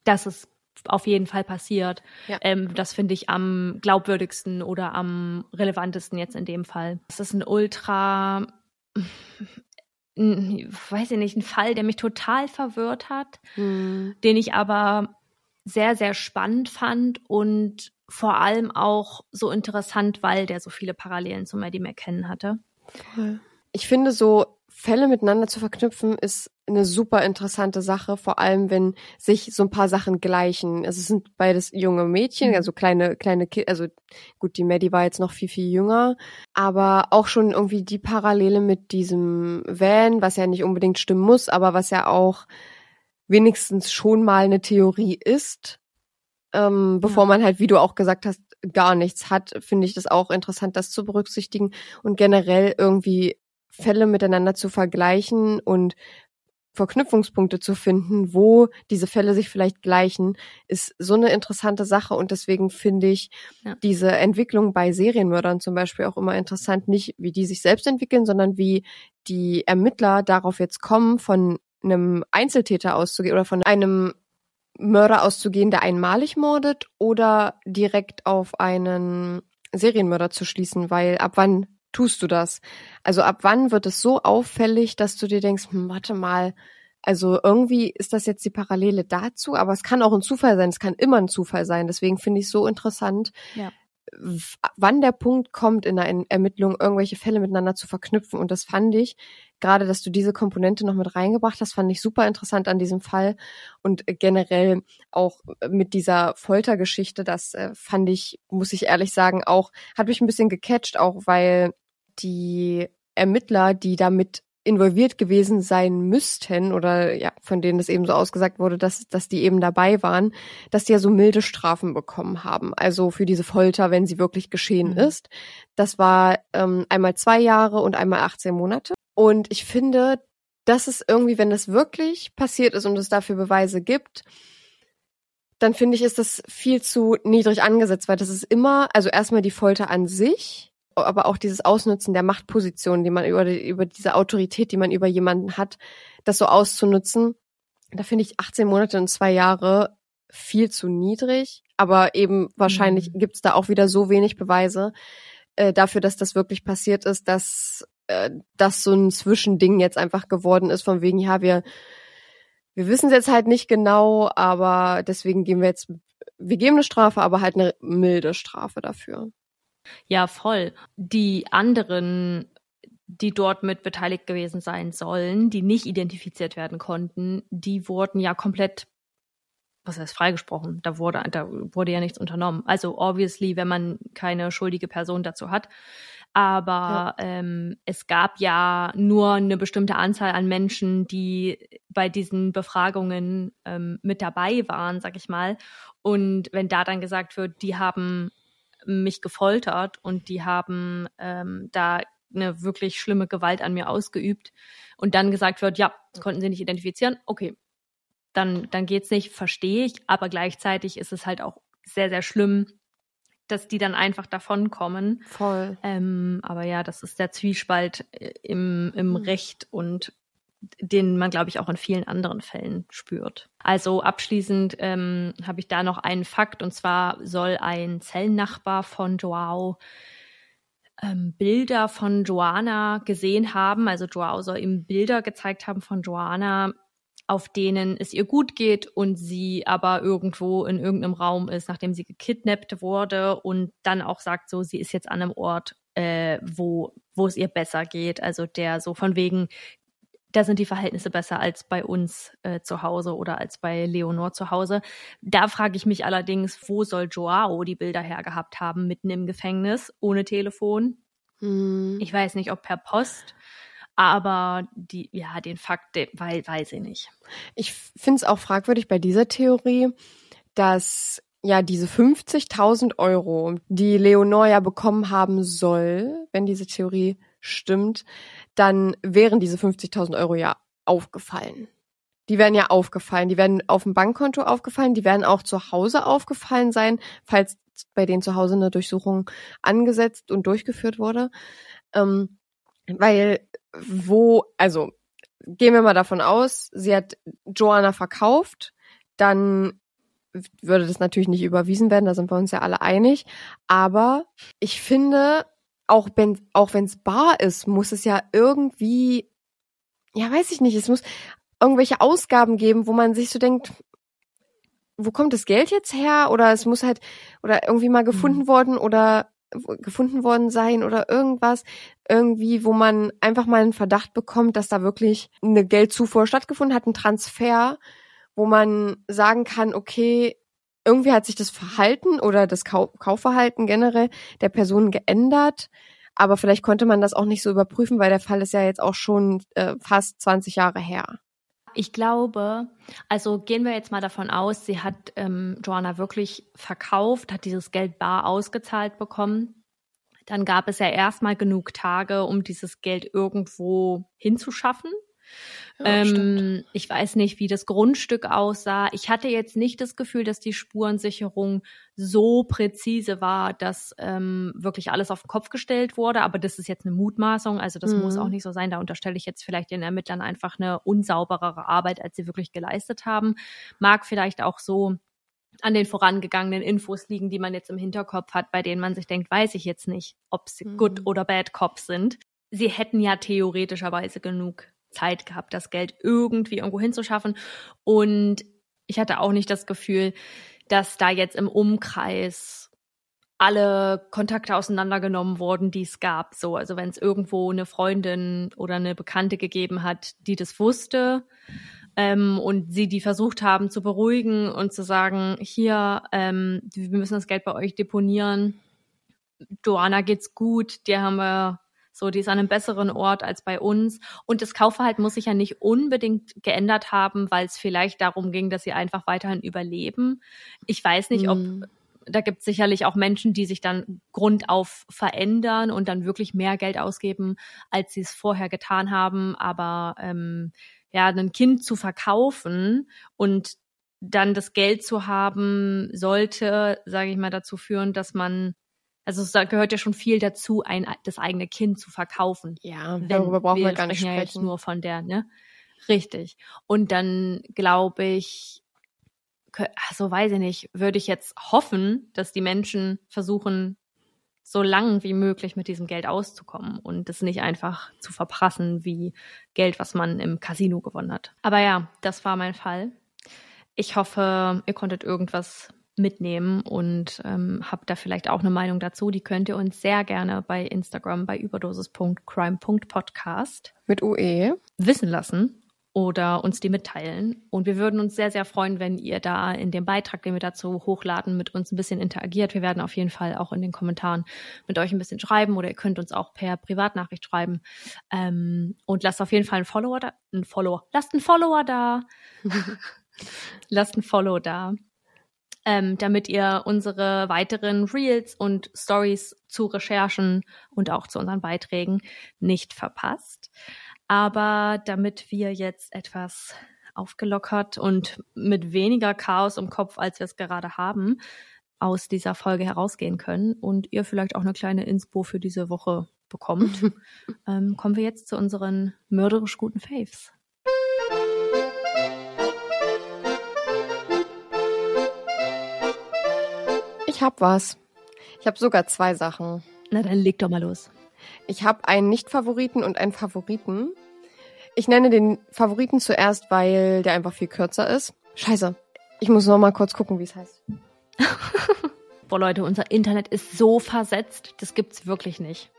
B: dass es auf jeden Fall passiert. Ja. Ähm, das finde ich am glaubwürdigsten oder am relevantesten jetzt in dem Fall. Das ist ein ultra, <laughs> weiß ich nicht, ein Fall, der mich total verwirrt hat, mhm. den ich aber sehr, sehr spannend fand und vor allem auch so interessant, weil der so viele Parallelen zu Maddie McKenna hatte.
C: Ich finde so Fälle miteinander zu verknüpfen ist eine super interessante Sache, vor allem wenn sich so ein paar Sachen gleichen. Also es sind beides junge Mädchen, mhm. also kleine, kleine Kinder, also gut, die Maddie war jetzt noch viel, viel jünger, aber auch schon irgendwie die Parallele mit diesem Van, was ja nicht unbedingt stimmen muss, aber was ja auch wenigstens schon mal eine Theorie ist, ähm, bevor ja. man halt, wie du auch gesagt hast, gar nichts hat, finde ich das auch interessant, das zu berücksichtigen und generell irgendwie Fälle miteinander zu vergleichen und Verknüpfungspunkte zu finden, wo diese Fälle sich vielleicht gleichen, ist so eine interessante Sache. Und deswegen finde ich ja. diese Entwicklung bei Serienmördern zum Beispiel auch immer interessant, nicht wie die sich selbst entwickeln, sondern wie die Ermittler darauf jetzt kommen, von einem Einzeltäter auszugehen oder von einem Mörder auszugehen, der einmalig mordet oder direkt auf einen Serienmörder zu schließen, weil ab wann tust du das? Also ab wann wird es so auffällig, dass du dir denkst, hm, warte mal, also irgendwie ist das jetzt die Parallele dazu, aber es kann auch ein Zufall sein, es kann immer ein Zufall sein. Deswegen finde ich es so interessant, ja. wann der Punkt kommt in der Ermittlung, irgendwelche Fälle miteinander zu verknüpfen. Und das fand ich, gerade dass du diese Komponente noch mit reingebracht hast, fand ich super interessant an diesem Fall. Und generell auch mit dieser Foltergeschichte, das äh, fand ich, muss ich ehrlich sagen, auch, hat mich ein bisschen gecatcht, auch weil die Ermittler, die damit involviert gewesen sein müssten oder ja, von denen es eben so ausgesagt wurde, dass, dass die eben dabei waren, dass die ja so milde Strafen bekommen haben. Also für diese Folter, wenn sie wirklich geschehen mhm. ist. Das war ähm, einmal zwei Jahre und einmal 18 Monate. Und ich finde, das ist irgendwie, wenn das wirklich passiert ist und es dafür Beweise gibt, dann finde ich, ist das viel zu niedrig angesetzt, weil das ist immer, also erstmal die Folter an sich aber auch dieses Ausnutzen der Machtposition, die man über, über diese Autorität, die man über jemanden hat, das so auszunutzen, da finde ich 18 Monate und zwei Jahre viel zu niedrig. Aber eben wahrscheinlich mhm. gibt es da auch wieder so wenig Beweise äh, dafür, dass das wirklich passiert ist, dass äh, das so ein Zwischending jetzt einfach geworden ist, von wegen, ja, wir, wir wissen es jetzt halt nicht genau, aber deswegen geben wir jetzt, wir geben eine Strafe, aber halt eine milde Strafe dafür.
B: Ja, voll. Die anderen, die dort mit beteiligt gewesen sein sollen, die nicht identifiziert werden konnten, die wurden ja komplett was heißt freigesprochen? Da wurde, da wurde ja nichts unternommen. Also obviously, wenn man keine schuldige Person dazu hat. Aber ja. ähm, es gab ja nur eine bestimmte Anzahl an Menschen, die bei diesen Befragungen ähm, mit dabei waren, sag ich mal. Und wenn da dann gesagt wird, die haben mich gefoltert und die haben ähm, da eine wirklich schlimme Gewalt an mir ausgeübt und dann gesagt wird, ja, konnten sie nicht identifizieren, okay, dann, dann geht's nicht, verstehe ich, aber gleichzeitig ist es halt auch sehr, sehr schlimm, dass die dann einfach davonkommen.
C: Voll.
B: Ähm, aber ja, das ist der Zwiespalt äh, im, im mhm. Recht und den man, glaube ich, auch in vielen anderen Fällen spürt. Also abschließend ähm, habe ich da noch einen Fakt, und zwar soll ein Zellennachbar von Joao ähm, Bilder von Joanna gesehen haben. Also Joao soll ihm Bilder gezeigt haben von Joanna, auf denen es ihr gut geht und sie aber irgendwo in irgendeinem Raum ist, nachdem sie gekidnappt wurde und dann auch sagt so, sie ist jetzt an einem Ort, äh, wo, wo es ihr besser geht. Also der so von wegen, da sind die Verhältnisse besser als bei uns äh, zu Hause oder als bei Leonor zu Hause. Da frage ich mich allerdings, wo soll Joao die Bilder hergehabt haben, mitten im Gefängnis, ohne Telefon? Hm. Ich weiß nicht, ob per Post. Aber die, ja, den Fakt, den, weil, weiß ich nicht.
C: Ich finde es auch fragwürdig bei dieser Theorie, dass ja diese 50.000 Euro, die Leonor ja bekommen haben soll, wenn diese Theorie stimmt, dann wären diese 50.000 Euro ja aufgefallen. Die werden ja aufgefallen, die werden auf dem Bankkonto aufgefallen, die werden auch zu Hause aufgefallen sein, falls bei denen zu Hause eine Durchsuchung angesetzt und durchgeführt wurde. Ähm, weil wo, also gehen wir mal davon aus, sie hat Joanna verkauft, dann würde das natürlich nicht überwiesen werden, da sind wir uns ja alle einig. Aber ich finde, auch wenn auch wenn es bar ist, muss es ja irgendwie, ja, weiß ich nicht, es muss irgendwelche Ausgaben geben, wo man sich so denkt, wo kommt das Geld jetzt her? Oder es muss halt, oder irgendwie mal gefunden mhm. worden oder gefunden worden sein oder irgendwas, irgendwie, wo man einfach mal einen Verdacht bekommt, dass da wirklich eine Geldzufuhr stattgefunden hat, ein Transfer, wo man sagen kann, okay, irgendwie hat sich das Verhalten oder das Kau Kaufverhalten generell der Person geändert. Aber vielleicht konnte man das auch nicht so überprüfen, weil der Fall ist ja jetzt auch schon äh, fast 20 Jahre her.
B: Ich glaube, also gehen wir jetzt mal davon aus, sie hat ähm, Joanna wirklich verkauft, hat dieses Geld bar ausgezahlt bekommen. Dann gab es ja erstmal genug Tage, um dieses Geld irgendwo hinzuschaffen. Ja, ähm, ich weiß nicht, wie das Grundstück aussah. Ich hatte jetzt nicht das Gefühl, dass die Spurensicherung so präzise war, dass ähm, wirklich alles auf den Kopf gestellt wurde. Aber das ist jetzt eine Mutmaßung. Also das mhm. muss auch nicht so sein. Da unterstelle ich jetzt vielleicht den Ermittlern einfach eine unsauberere Arbeit, als sie wirklich geleistet haben. Mag vielleicht auch so an den vorangegangenen Infos liegen, die man jetzt im Hinterkopf hat, bei denen man sich denkt, weiß ich jetzt nicht, ob sie mhm. good oder bad Cops sind. Sie hätten ja theoretischerweise genug Zeit gehabt, das Geld irgendwie irgendwo hinzuschaffen. Und ich hatte auch nicht das Gefühl, dass da jetzt im Umkreis alle Kontakte auseinandergenommen wurden, die es gab. So, also wenn es irgendwo eine Freundin oder eine Bekannte gegeben hat, die das wusste ähm, und sie die versucht haben zu beruhigen und zu sagen, hier, ähm, wir müssen das Geld bei euch deponieren. Joanna geht's gut, dir haben wir So, die ist an einem besseren Ort als bei uns. Und das Kaufverhalten muss sich ja nicht unbedingt geändert haben, weil es vielleicht darum ging, dass sie einfach weiterhin überleben. Ich weiß nicht, ob
C: Mhm.
B: da gibt es sicherlich auch Menschen, die sich dann grundauf verändern und dann wirklich mehr Geld ausgeben, als sie es vorher getan haben. Aber ähm, ja, ein Kind zu verkaufen und dann das Geld zu haben, sollte, sage ich mal, dazu führen, dass man, also es da gehört ja schon viel dazu, ein das eigene Kind zu verkaufen.
C: Ja, darüber brauchen wir, gar nicht
B: sprechen ja jetzt nur von der, ne? Richtig. Und dann glaube ich, also weiß ich nicht, würde ich jetzt hoffen, dass die Menschen versuchen, so lang wie möglich mit diesem Geld auszukommen und es nicht einfach zu verprassen wie Geld, was man im Casino gewonnen hat. Aber ja, das war mein Fall. Ich hoffe, ihr konntet irgendwas mitnehmen und ähm, habt da vielleicht auch eine Meinung dazu. Die könnt ihr uns sehr gerne bei Instagram bei überdosis.crime.podcast
C: Mit. UE.
B: wissen lassen oder uns die mitteilen. Und wir würden uns sehr, sehr freuen, wenn ihr da in dem Beitrag, den wir dazu hochladen, mit uns ein bisschen interagiert. Wir werden auf jeden Fall auch in den Kommentaren mit euch ein bisschen schreiben oder ihr könnt uns auch per Privatnachricht schreiben. Ähm, und lasst auf jeden Fall einen Follower da, einen Follower, lasst einen Follower da. <laughs> lasst einen Follow da. Ähm, damit ihr unsere weiteren Reels und Stories zu Recherchen und auch zu unseren Beiträgen nicht verpasst. Aber damit wir jetzt etwas aufgelockert und mit weniger Chaos im Kopf, als wir es gerade haben, aus dieser Folge herausgehen können und ihr vielleicht auch eine kleine Inspo für diese Woche bekommt, <laughs> ähm, kommen wir jetzt zu unseren mörderisch guten Faves.
C: Ich hab was. Ich habe sogar zwei Sachen.
B: Na, dann leg doch mal los.
C: Ich habe einen Nicht-Favoriten und einen Favoriten. Ich nenne den Favoriten zuerst, weil der einfach viel kürzer ist. Scheiße. Ich muss noch mal kurz gucken, wie es heißt. <laughs>
B: Boah, Leute, unser Internet ist so versetzt, das gibt's wirklich nicht.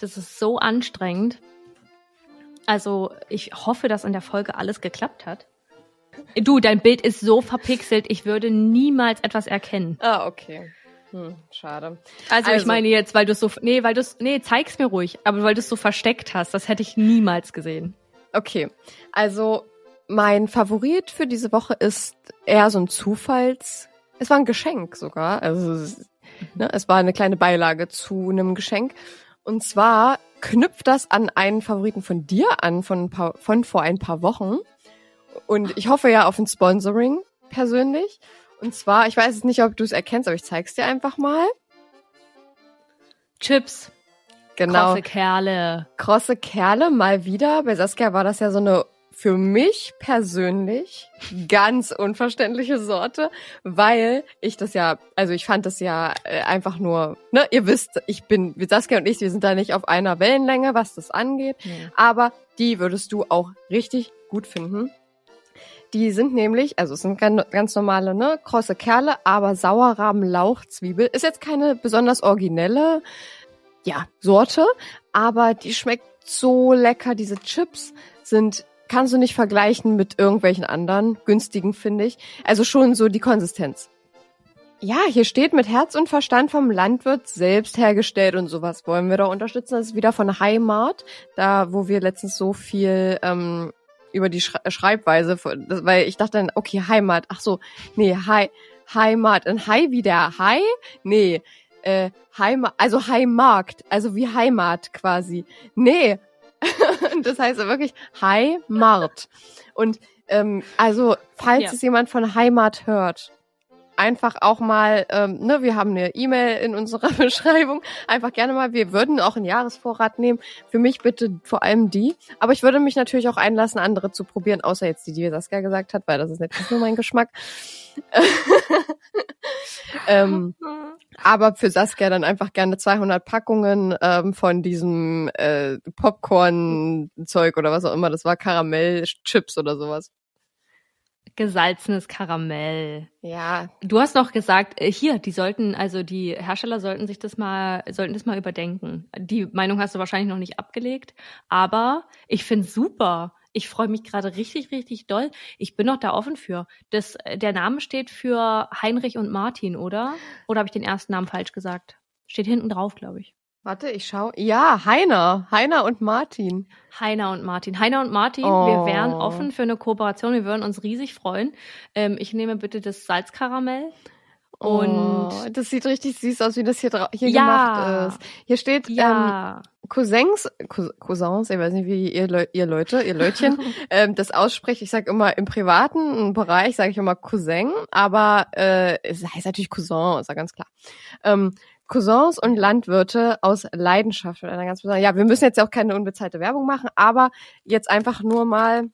B: Das ist so anstrengend. Also, ich hoffe, dass in der Folge alles geklappt hat. Du, dein Bild ist so verpixelt, ich würde niemals etwas erkennen.
C: Ah, okay. Hm, schade.
B: Also, ich
C: Also.
B: meine jetzt, weil du so, nee, weil du nee, zeig's mir ruhig, aber weil du es so versteckt hast, das hätte ich niemals gesehen.
C: Okay. Also, mein Favorit für diese Woche ist eher so ein Zufalls. Es war ein Geschenk sogar. Also, es- ne, es war eine kleine Beilage zu einem Geschenk. Und zwar knüpft das an einen Favoriten von dir an, von, ein paar, von vor ein paar Wochen. Und ich hoffe ja auf ein Sponsoring persönlich. Und zwar, ich weiß jetzt nicht, ob du es erkennst, aber ich zeig's dir einfach mal.
B: Chips,
C: Genau.
B: krosse Kerle.
C: krosse Kerle mal wieder. Bei Saskia war das ja so eine für mich persönlich ganz unverständliche Sorte, weil ich das ja, also ich fand das ja äh, einfach nur, ne, ihr wisst, ich bin, Saskia und ich, wir sind da nicht auf einer Wellenlänge, was das angeht,
B: Nee.
C: aber die würdest du auch richtig gut finden. Die sind nämlich, also es sind gan- ganz normale, ne, krosse Kerle, aber Sauerrahmen, Lauchzwiebel. Ist jetzt keine besonders originelle, ja, Sorte, aber die schmeckt so lecker. Diese Chips sind, kannst du nicht vergleichen mit irgendwelchen anderen günstigen, finde ich. Also schon so die Konsistenz. Ja, hier steht mit Herz und Verstand vom Landwirt selbst hergestellt und sowas wollen wir doch unterstützen. Das ist wieder von Heimat, da wo wir letztens so viel ähm, über die Schre Schreibweise, von- weil ich dachte dann, okay, Heimat, ach so, nee, Hei, Heimat, ein Hai wie der Hai? Nee, äh, Heimat, also Heimarkt, also wie Heimat quasi. Nee, <laughs> das heißt wirklich Heimat. Und ähm, also, falls
B: Ja.
C: es jemand von Heimat hört, einfach auch mal, ähm, ne, wir haben eine E-Mail in unserer <laughs> Beschreibung, einfach gerne mal, wir würden auch einen Jahresvorrat nehmen. Für mich bitte vor allem die. Aber ich würde mich natürlich auch einlassen, andere zu probieren, außer jetzt die, die Saskia gesagt hat, weil das ist nicht nur mein Geschmack. <laughs> ähm, aber für Saskia dann einfach gerne 200 Packungen ähm, von diesem äh, Popcorn-Zeug oder was auch immer. Das war Karamell-Chips oder sowas.
B: Gesalzenes Karamell.
C: Ja,
B: Du hast noch gesagt, äh, hier, die sollten, also die Hersteller sollten sich das mal, sollten das mal überdenken. Die Meinung hast du wahrscheinlich noch nicht abgelegt, aber ich find's super. Ich freue mich gerade richtig, richtig doll. Ich bin noch da offen für. Das, äh, der Name steht für Heinrich und Martin, oder? Oder habe ich den ersten Namen falsch gesagt? Steht hinten drauf, glaube ich.
C: Warte, ich schau. Ja, Heiner. Heiner und Martin.
B: Heiner und Martin. Heiner und Martin,
C: Oh.
B: wir wären offen für eine Kooperation. Wir würden uns riesig freuen. Ähm, ich nehme bitte das Salzkaramell. Und
C: oh, das sieht richtig süß aus, wie das hier, hier
B: Ja.
C: gemacht ist. Hier steht ähm,
B: ja,
C: Cousins, Cous- Cousins, ich weiß nicht, wie ihr, Leu ihr Leute, ihr Leutchen, <laughs> ähm, das ausspricht. Ich sage immer im privaten Bereich sage ich immer Cousin, aber äh, es heißt natürlich Cousin, ist ja ganz klar. Ähm, Cousins und Landwirte aus Leidenschaft mit einer ganz besonderen. Ja, wir müssen jetzt ja auch keine unbezahlte Werbung machen, aber jetzt einfach nur mal.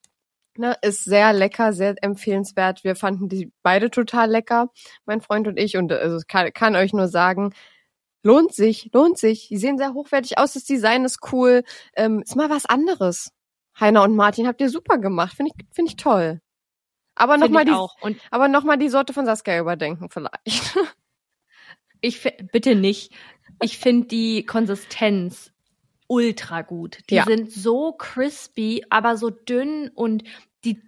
C: Ne, ist sehr lecker, sehr empfehlenswert. Wir fanden die beide total lecker, mein Freund und ich. Und äh, also kann, kann euch nur sagen, lohnt sich, lohnt sich. Die sehen sehr hochwertig aus, das Design ist cool. Ähm, ist mal was anderes. Heiner und Martin habt ihr super gemacht, finde ich, finde ich toll. Aber nochmal die, aber noch mal die Sorte von Saskia überdenken vielleicht. <laughs>
B: ich bitte nicht. Ich finde die Konsistenz ultra gut. Die
C: Ja.
B: sind so crispy, aber so dünn und die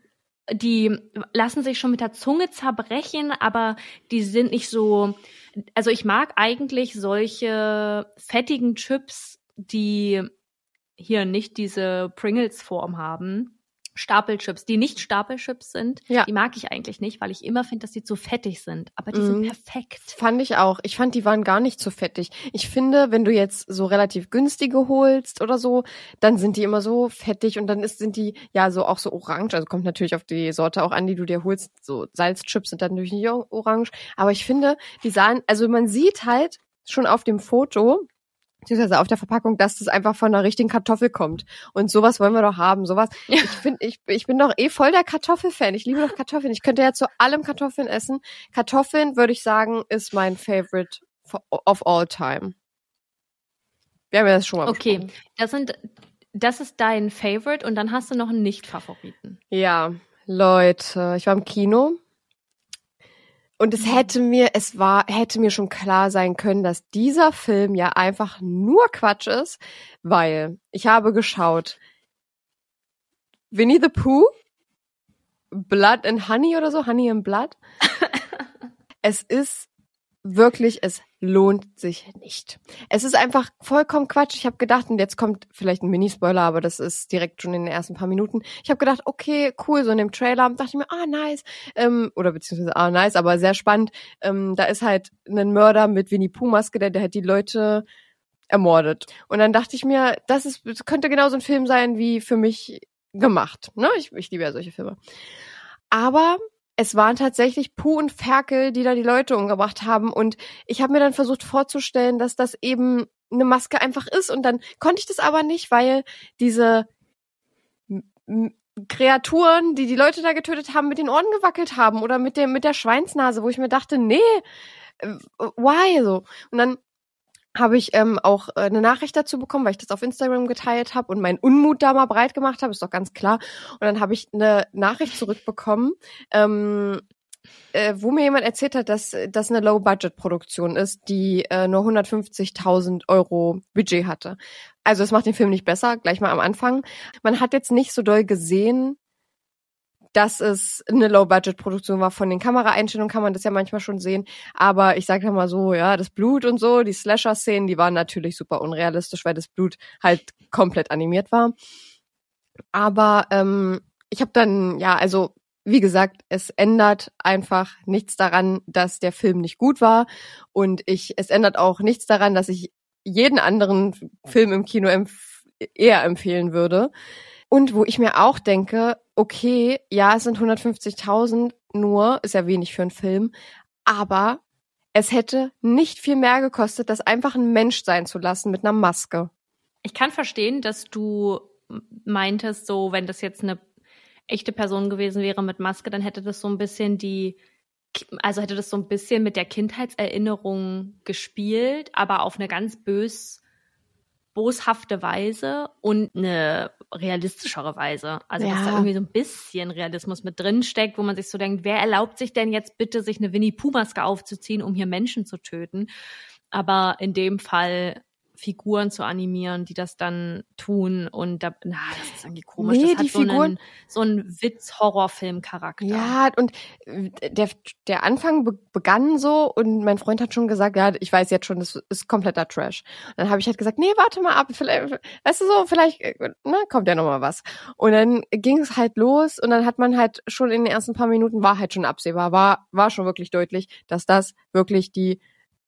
B: die lassen sich schon mit der Zunge zerbrechen, aber die sind nicht so. Also ich mag eigentlich solche fettigen Chips, die hier nicht diese Pringles-Form haben. Stapelchips, die nicht Stapelchips sind,
C: Ja.
B: die mag ich eigentlich nicht, weil ich immer finde, dass die zu fettig sind. Aber die sind
C: Mhm.
B: perfekt.
C: Fand ich auch. Ich fand, die waren gar nicht so fettig. Ich finde, wenn du jetzt so relativ günstige holst oder so, dann sind die immer so fettig und dann ist, sind die ja so auch so orange. Also kommt natürlich auf die Sorte auch an, die du dir holst. So Salzchips sind dann natürlich nicht orange. Aber ich finde, die sahen, also man sieht halt schon auf dem Foto, beziehungsweise auf der Verpackung, dass das einfach von einer richtigen Kartoffel kommt. Und sowas wollen wir doch haben. Sowas. Ich finde, ich, ich bin doch eh voll der Kartoffelfan. Ich liebe doch Kartoffeln. Ich könnte ja zu allem Kartoffeln essen. Kartoffeln, würde ich sagen, ist mein Favorite of all time. Wir haben ja das schon mal
B: Okay, das sind, das ist dein Favorite und dann hast du noch einen Nicht-Favoriten.
C: Ja, Leute, ich war im Kino. Und es hätte mir, es war, hätte mir schon klar sein können, dass dieser Film ja einfach nur Quatsch ist, weil ich habe geschaut. Winnie the Pooh, Blood and Honey oder so, Honey and Blood. <laughs> es ist wirklich, es lohnt sich nicht. Es ist einfach vollkommen Quatsch. Ich habe gedacht, und jetzt kommt vielleicht ein Mini-Spoiler, aber das ist direkt schon in den ersten paar Minuten. Ich habe gedacht, okay, cool, so in dem Trailer dachte ich mir, ah, nice. Ähm, oder beziehungsweise, ah, nice, aber sehr spannend. Ähm, da ist halt ein Mörder mit Winnie Pooh-Maske, der, der halt die Leute ermordet. Und dann dachte ich mir, das ist, das könnte genauso ein Film sein wie für mich gemacht. Ne? Ich, ich liebe ja solche Filme. Aber es waren tatsächlich Puh und Ferkel, die da die Leute umgebracht haben. Und ich habe mir dann versucht vorzustellen, dass das eben eine Maske einfach ist. Und dann konnte ich das aber nicht, weil diese Kreaturen, die die Leute da getötet haben, mit den Ohren gewackelt haben oder mit dem mit der Schweinsnase, wo ich mir dachte, nee, äh, why so? Und dann habe ich ähm, auch äh, eine Nachricht dazu bekommen, weil ich das auf Instagram geteilt habe und meinen Unmut da mal breit gemacht habe, ist doch ganz klar. Und dann habe ich eine Nachricht zurückbekommen, ähm, äh, wo mir jemand erzählt hat, dass das eine Low-Budget-Produktion ist, die äh, nur 150.000 Euro Budget hatte. Also es macht den Film nicht besser, gleich mal am Anfang. Man hat jetzt nicht so doll gesehen, dass es eine Low-Budget-Produktion war. Von den Kameraeinstellungen kann man das ja manchmal schon sehen. Aber ich sage mal so, ja, das Blut und so, die Slasher-Szenen, die waren natürlich super unrealistisch, weil das Blut halt komplett animiert war. Aber ähm, ich habe dann, ja, also wie gesagt, es ändert einfach nichts daran, dass der Film nicht gut war. Und ich, es ändert auch nichts daran, dass ich jeden anderen Film im Kino empf eher empfehlen würde. Und wo ich mir auch denke, okay, ja, es sind 150.000 nur, ist ja wenig für einen Film, aber es hätte nicht viel mehr gekostet, das einfach ein Mensch sein zu lassen mit einer Maske.
B: Ich kann verstehen, dass du meintest, so, wenn das jetzt eine echte Person gewesen wäre mit Maske, dann hätte das so ein bisschen die, also hätte das so ein bisschen mit der Kindheitserinnerung gespielt, aber auf eine ganz bös, boshafte Weise und eine realistischere Weise. Also dass
C: Ja.
B: da irgendwie so ein bisschen Realismus mit drin steckt, wo man sich so denkt, wer erlaubt sich denn jetzt bitte, sich eine Winnie-Pooh-Maske aufzuziehen, um hier Menschen zu töten? Aber in dem Fall Figuren zu animieren, die das dann tun und da, na, das ist irgendwie komisch.
C: Nee,
B: das hat
C: die
B: so
C: Figuren-
B: einen, so einen Witz-Horrorfilm-Charakter.
C: Ja, und äh, der, der Anfang be begann so und mein Freund hat schon gesagt, ja, ich weiß jetzt schon, das ist kompletter Trash. Und dann habe ich halt gesagt, nee, warte mal ab, vielleicht, weißt du so, vielleicht äh, ne, kommt ja noch mal was. Und dann ging es halt los und dann hat man halt schon in den ersten paar Minuten war halt schon absehbar, war war schon wirklich deutlich, dass das wirklich die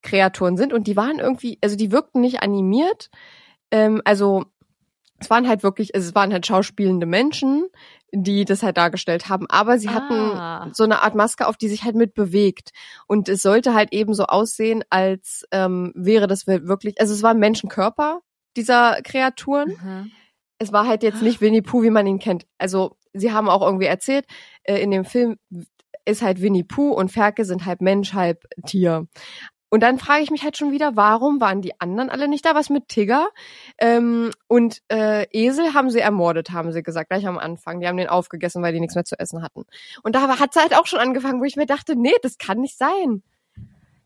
C: Kreaturen sind und die waren irgendwie, also die wirkten nicht animiert, ähm, also es waren halt wirklich, es waren halt schauspielende Menschen, die das halt dargestellt haben, aber sie hatten
B: Ah.
C: so eine Art Maske auf, die sich halt mit bewegt. Und es sollte halt eben so aussehen, als ähm, wäre das wirklich, also es war ein Menschenkörper dieser Kreaturen.
B: Mhm.
C: Es war halt jetzt nicht Winnie Pooh, wie man ihn kennt. Also sie haben auch irgendwie erzählt, äh, in dem Film ist halt Winnie Pooh und Ferke sind halb Mensch, halb Tier. Und dann frage ich mich halt schon wieder, warum waren die anderen alle nicht da? Was mit Tigger? Ähm, und äh, Esel haben sie ermordet, haben sie gesagt, gleich am Anfang. Die haben den aufgegessen, weil die nichts mehr zu essen hatten. Und da hat es halt auch schon angefangen, wo ich mir dachte, nee, das kann nicht sein.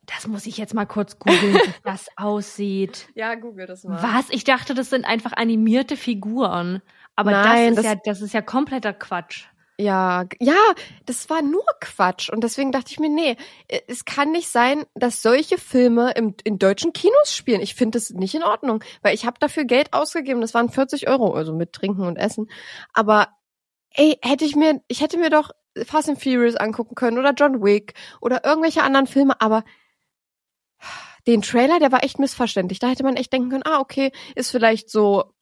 B: Das muss ich jetzt mal kurz googeln, wie <laughs> das aussieht.
C: Ja, google das
B: Was? Ich dachte, das sind einfach animierte Figuren. Aber
C: Nein,
B: das, ist
C: das-
B: ja, das ist ja kompletter Quatsch.
C: Ja, ja, das war nur Quatsch. Und deswegen dachte ich mir, nee, äh, es kann nicht sein, dass solche Filme im, in deutschen Kinos spielen. Ich finde das nicht in Ordnung, weil ich habe dafür Geld ausgegeben. Das waren 40 Euro, also mit Trinken und Essen. Aber ey, hätte ich mir, ich hätte mir doch Fast and Furious angucken können oder John Wick oder irgendwelche anderen Filme, aber den Trailer, der war echt missverständlich. Da hätte man echt denken können, ah, okay, ist vielleicht so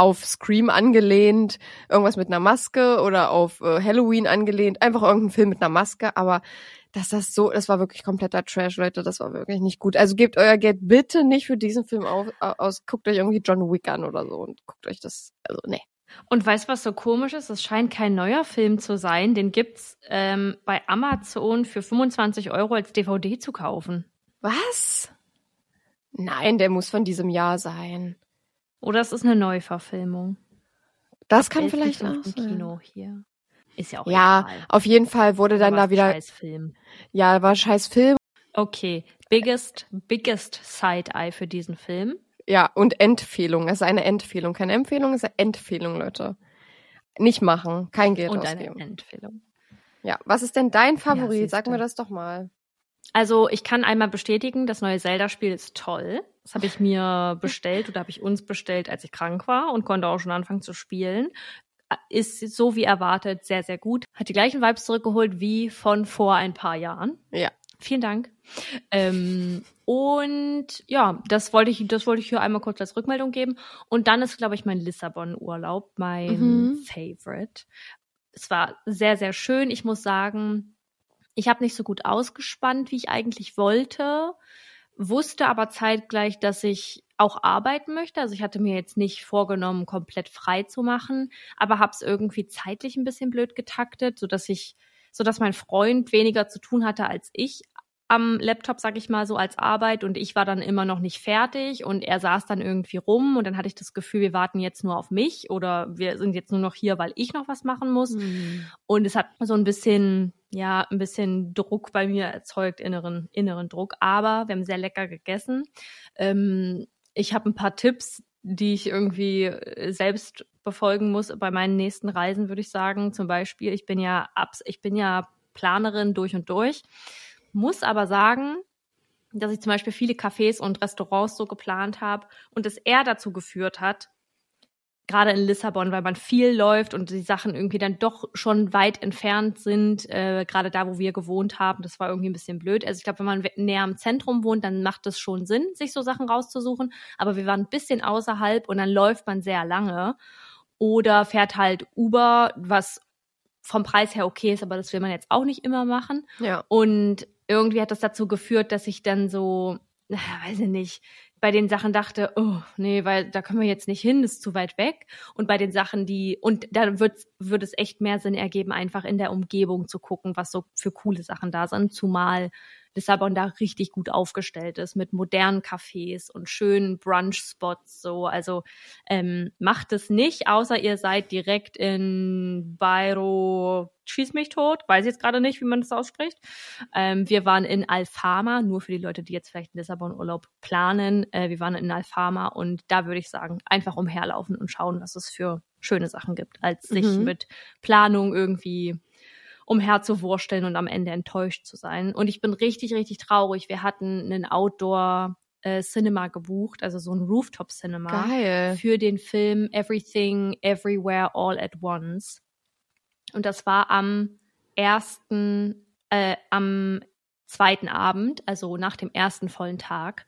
C: auf Scream angelehnt, irgendwas mit einer Maske oder auf äh, Halloween angelehnt, einfach irgendein Film mit einer Maske, aber dass das so, das war wirklich kompletter Trash, Leute, das war wirklich nicht gut. Also gebt euer Geld bitte nicht für diesen Film auf, aus, guckt euch irgendwie John Wick an oder so und guckt euch das, also nee.
B: Und weißt du, was so komisch ist? Es scheint kein neuer Film zu sein. Den gibt's ähm, bei Amazon für 25 Euro als DVD zu kaufen.
C: Was? Nein, der muss von diesem Jahr sein.
B: Oder es ist eine Neuverfilmung.
C: Das kann
B: 11.05
C: vielleicht auch sein.
B: Kino hier. Ist ja auch
C: Ja,
B: egal.
C: auf jeden Fall wurde dann da wieder,
B: Scheiß Film.
C: ja, war scheiß Film.
B: Okay, biggest, biggest Side-Eye für diesen Film.
C: Ja, und Empfehlung. Es ist eine Empfehlung. Keine Empfehlung, es ist eine Empfehlung, Leute. Nicht machen, kein Geld
B: und eine
C: ausgeben.
B: Empfehlung.
C: Ja, was ist denn dein Favorit? Sag
B: siehste.
C: mir das doch mal.
B: Also ich kann einmal bestätigen, das neue Zelda-Spiel ist toll. Das habe ich mir bestellt oder habe ich uns bestellt, als ich krank war und konnte auch schon anfangen zu spielen. Ist so wie erwartet sehr, sehr gut. Hat die gleichen Vibes zurückgeholt wie von vor ein paar Jahren.
C: Ja.
B: Vielen Dank. Ähm, und ja, das wollte ich, das wollte ich hier einmal kurz als Rückmeldung geben. Und dann ist, glaube ich, mein Lissabon-Urlaub mein
C: Mhm.
B: Favorite. Es war sehr, sehr schön. Ich muss sagen, ich habe nicht so gut ausgespannt, wie ich eigentlich wollte, wusste aber zeitgleich, dass ich auch arbeiten möchte. Also ich hatte mir jetzt nicht vorgenommen, komplett frei zu machen, aber habe es irgendwie zeitlich ein bisschen blöd getaktet, so dass ich, so dass mein Freund weniger zu tun hatte als ich am Laptop, sag ich mal so, als Arbeit und ich war dann immer noch nicht fertig und er saß dann irgendwie rum und dann hatte ich das Gefühl, wir warten jetzt nur auf mich oder wir sind jetzt nur noch hier, weil ich noch was machen muss. Und es hat so ein bisschen, ja, ein bisschen Druck bei mir erzeugt, inneren, inneren Druck. Aber wir haben sehr lecker gegessen. Ähm, ich habe ein paar Tipps, die ich irgendwie äh, selbst befolgen muss bei meinen nächsten Reisen, würde ich sagen. Zum Beispiel, ich bin ja abs ich bin ja Planerin durch und durch, muss aber sagen, dass ich zum Beispiel viele Cafés und Restaurants so geplant habe und es eher dazu geführt hat, gerade in Lissabon, weil man viel läuft und die Sachen irgendwie dann doch schon weit entfernt sind, äh, gerade da, wo wir gewohnt haben. Das war irgendwie ein bisschen blöd. Also ich glaube, wenn man näher am Zentrum wohnt, dann macht es schon Sinn, sich so Sachen rauszusuchen. Aber wir waren ein bisschen außerhalb und dann läuft man sehr lange oder fährt halt Uber, was vom Preis her okay ist, aber das will man jetzt auch nicht immer machen.
C: Ja.
B: Und irgendwie hat das dazu geführt, dass ich dann so, weiß ich nicht, bei den Sachen dachte, oh, nee, weil da können wir jetzt nicht hin, das ist zu weit weg. Und bei den Sachen, die, und da wird, wird es echt mehr Sinn ergeben, einfach in der Umgebung zu gucken, was so für coole Sachen da sind. Zumal Lissabon da richtig gut aufgestellt ist mit modernen Cafés und schönen Brunch-Spots. So, also ähm, macht es nicht, außer ihr seid direkt in Bairro schieß mich tot, weiß jetzt gerade nicht, wie man das ausspricht. Ähm, wir waren in Alfama, nur für die Leute, die jetzt vielleicht Lissabon Urlaub planen. Äh, wir waren in Alfama und da würde ich sagen, einfach umherlaufen und schauen, was es für schöne Sachen gibt, als sich mhm. mit Planung irgendwie umherzuwursteln und am Ende enttäuscht zu sein. Und ich bin richtig, richtig traurig. Wir hatten einen Outdoor äh, Cinema gebucht, also so ein Rooftop Cinema
C: Geil.
B: für den Film Everything Everywhere All at Once. Und das war am ersten, äh, am zweiten Abend, also nach dem ersten vollen Tag.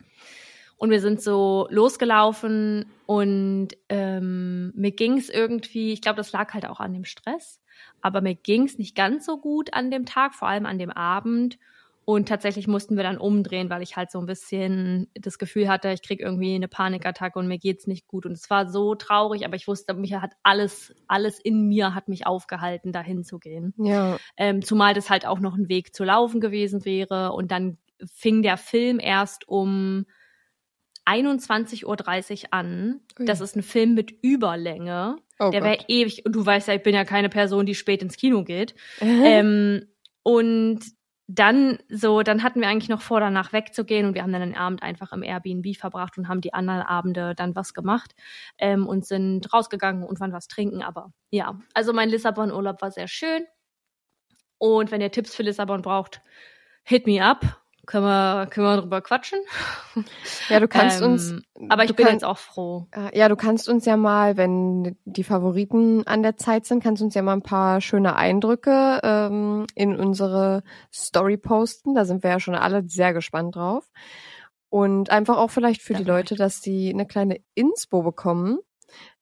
B: Und wir sind so losgelaufen und ähm, mir ging es irgendwie, ich glaube, das lag halt auch an dem Stress, aber mir ging es nicht ganz so gut an dem Tag, vor allem an dem Abend. Und tatsächlich mussten wir dann umdrehen, weil ich halt so ein bisschen das Gefühl hatte, ich kriege irgendwie eine Panikattacke und mir geht's nicht gut. Und es war so traurig, aber ich wusste, mich hat alles, alles in mir hat mich aufgehalten, dahin zu gehen.
C: Ja.
B: Ähm, zumal das halt auch noch ein Weg zu laufen gewesen wäre. Und dann fing der Film erst um 21.30 Uhr an. Ui. Das ist ein Film mit Überlänge. Oh der wäre ewig. Und du weißt ja, ich bin ja keine Person, die spät ins Kino geht. <laughs> ähm, und dann so, dann hatten wir eigentlich noch vor, danach wegzugehen und wir haben dann den Abend einfach im Airbnb verbracht und haben die anderen Abende dann was gemacht ähm, und sind rausgegangen und waren was trinken. Aber ja, also mein Lissabon-Urlaub war sehr schön. Und wenn ihr Tipps für Lissabon braucht, hit me up. Können wir, können wir drüber quatschen? <laughs>
C: Ja, du kannst ähm, uns.
B: Aber ich bin kann, jetzt auch froh.
C: Äh, ja, du kannst uns ja mal, wenn die Favoriten an der Zeit sind, kannst du uns ja mal ein paar schöne Eindrücke ähm, in unsere Story posten. Da sind wir ja schon alle sehr gespannt drauf. Und einfach auch vielleicht für ja, die Leute, dass die eine kleine Inspo bekommen,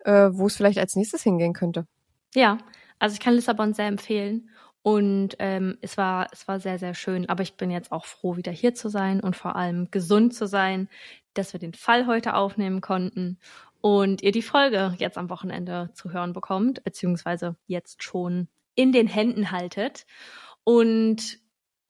C: äh, wo es vielleicht als nächstes hingehen könnte.
B: Ja, also ich kann Lissabon sehr empfehlen. Und ähm, es war es war sehr sehr schön. Aber ich bin jetzt auch froh, wieder hier zu sein und vor allem gesund zu sein, dass wir den Fall heute aufnehmen konnten und ihr die Folge jetzt am Wochenende zu hören bekommt, beziehungsweise jetzt schon in den Händen haltet. Und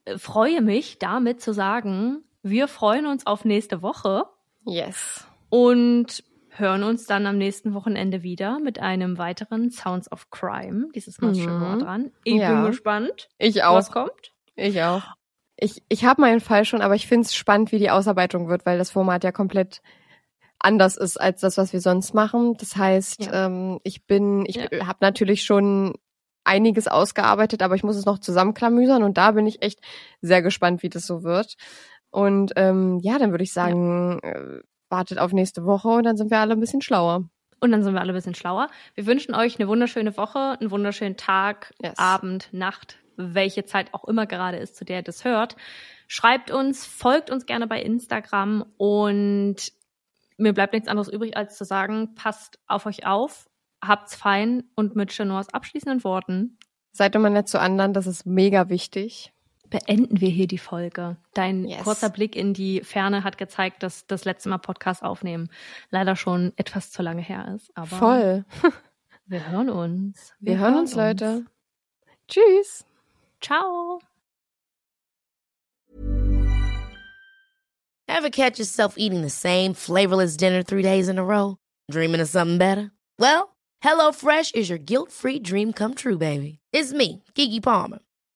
B: äh, freue mich damit zu sagen, wir freuen uns auf nächste Woche.
C: Yes.
B: Und hören uns dann am nächsten Wochenende wieder mit einem weiteren Sounds of Crime. Dieses Mal mhm. schon dran. Ich ja. bin gespannt.
C: Ich auch.
B: Was kommt?
C: Ich auch. Ich, ich habe meinen Fall schon, aber ich finde es spannend, wie die Ausarbeitung wird, weil das Format ja komplett anders ist als das, was wir sonst machen. Das heißt, ja. ähm, ich bin, ich ja. habe natürlich schon einiges ausgearbeitet, aber ich muss es noch zusammenklamüsern und da bin ich echt sehr gespannt, wie das so wird. Und ähm, ja, dann würde ich sagen, ja. Äh, wartet auf nächste Woche und dann sind wir alle ein bisschen schlauer.
B: Und dann sind wir alle ein bisschen schlauer. Wir wünschen euch eine wunderschöne Woche, einen wunderschönen Tag, yes. Abend, Nacht, welche Zeit auch immer gerade ist, zu der ihr das hört. Schreibt uns, folgt uns gerne bei Instagram und mir bleibt nichts anderes übrig, als zu sagen, passt auf euch auf, habt's fein und mit Chenors abschließenden Worten.
C: Seid immer nett zu anderen, das ist mega wichtig
B: beenden wir hier die Folge. Dein yes. kurzer Blick in die Ferne hat gezeigt, dass das letzte Mal Podcast aufnehmen leider schon etwas zu lange her ist. Aber
C: Voll. <laughs>
B: wir hören uns.
C: Wir, wir hören, hören uns, Leute. Tschüss.
B: Ciao.
D: Ever catch yourself eating the same flavorless dinner three days in a row? Dreaming of something better? Well, HelloFresh is your guilt-free dream come true, baby. It's me, Kiki Palmer.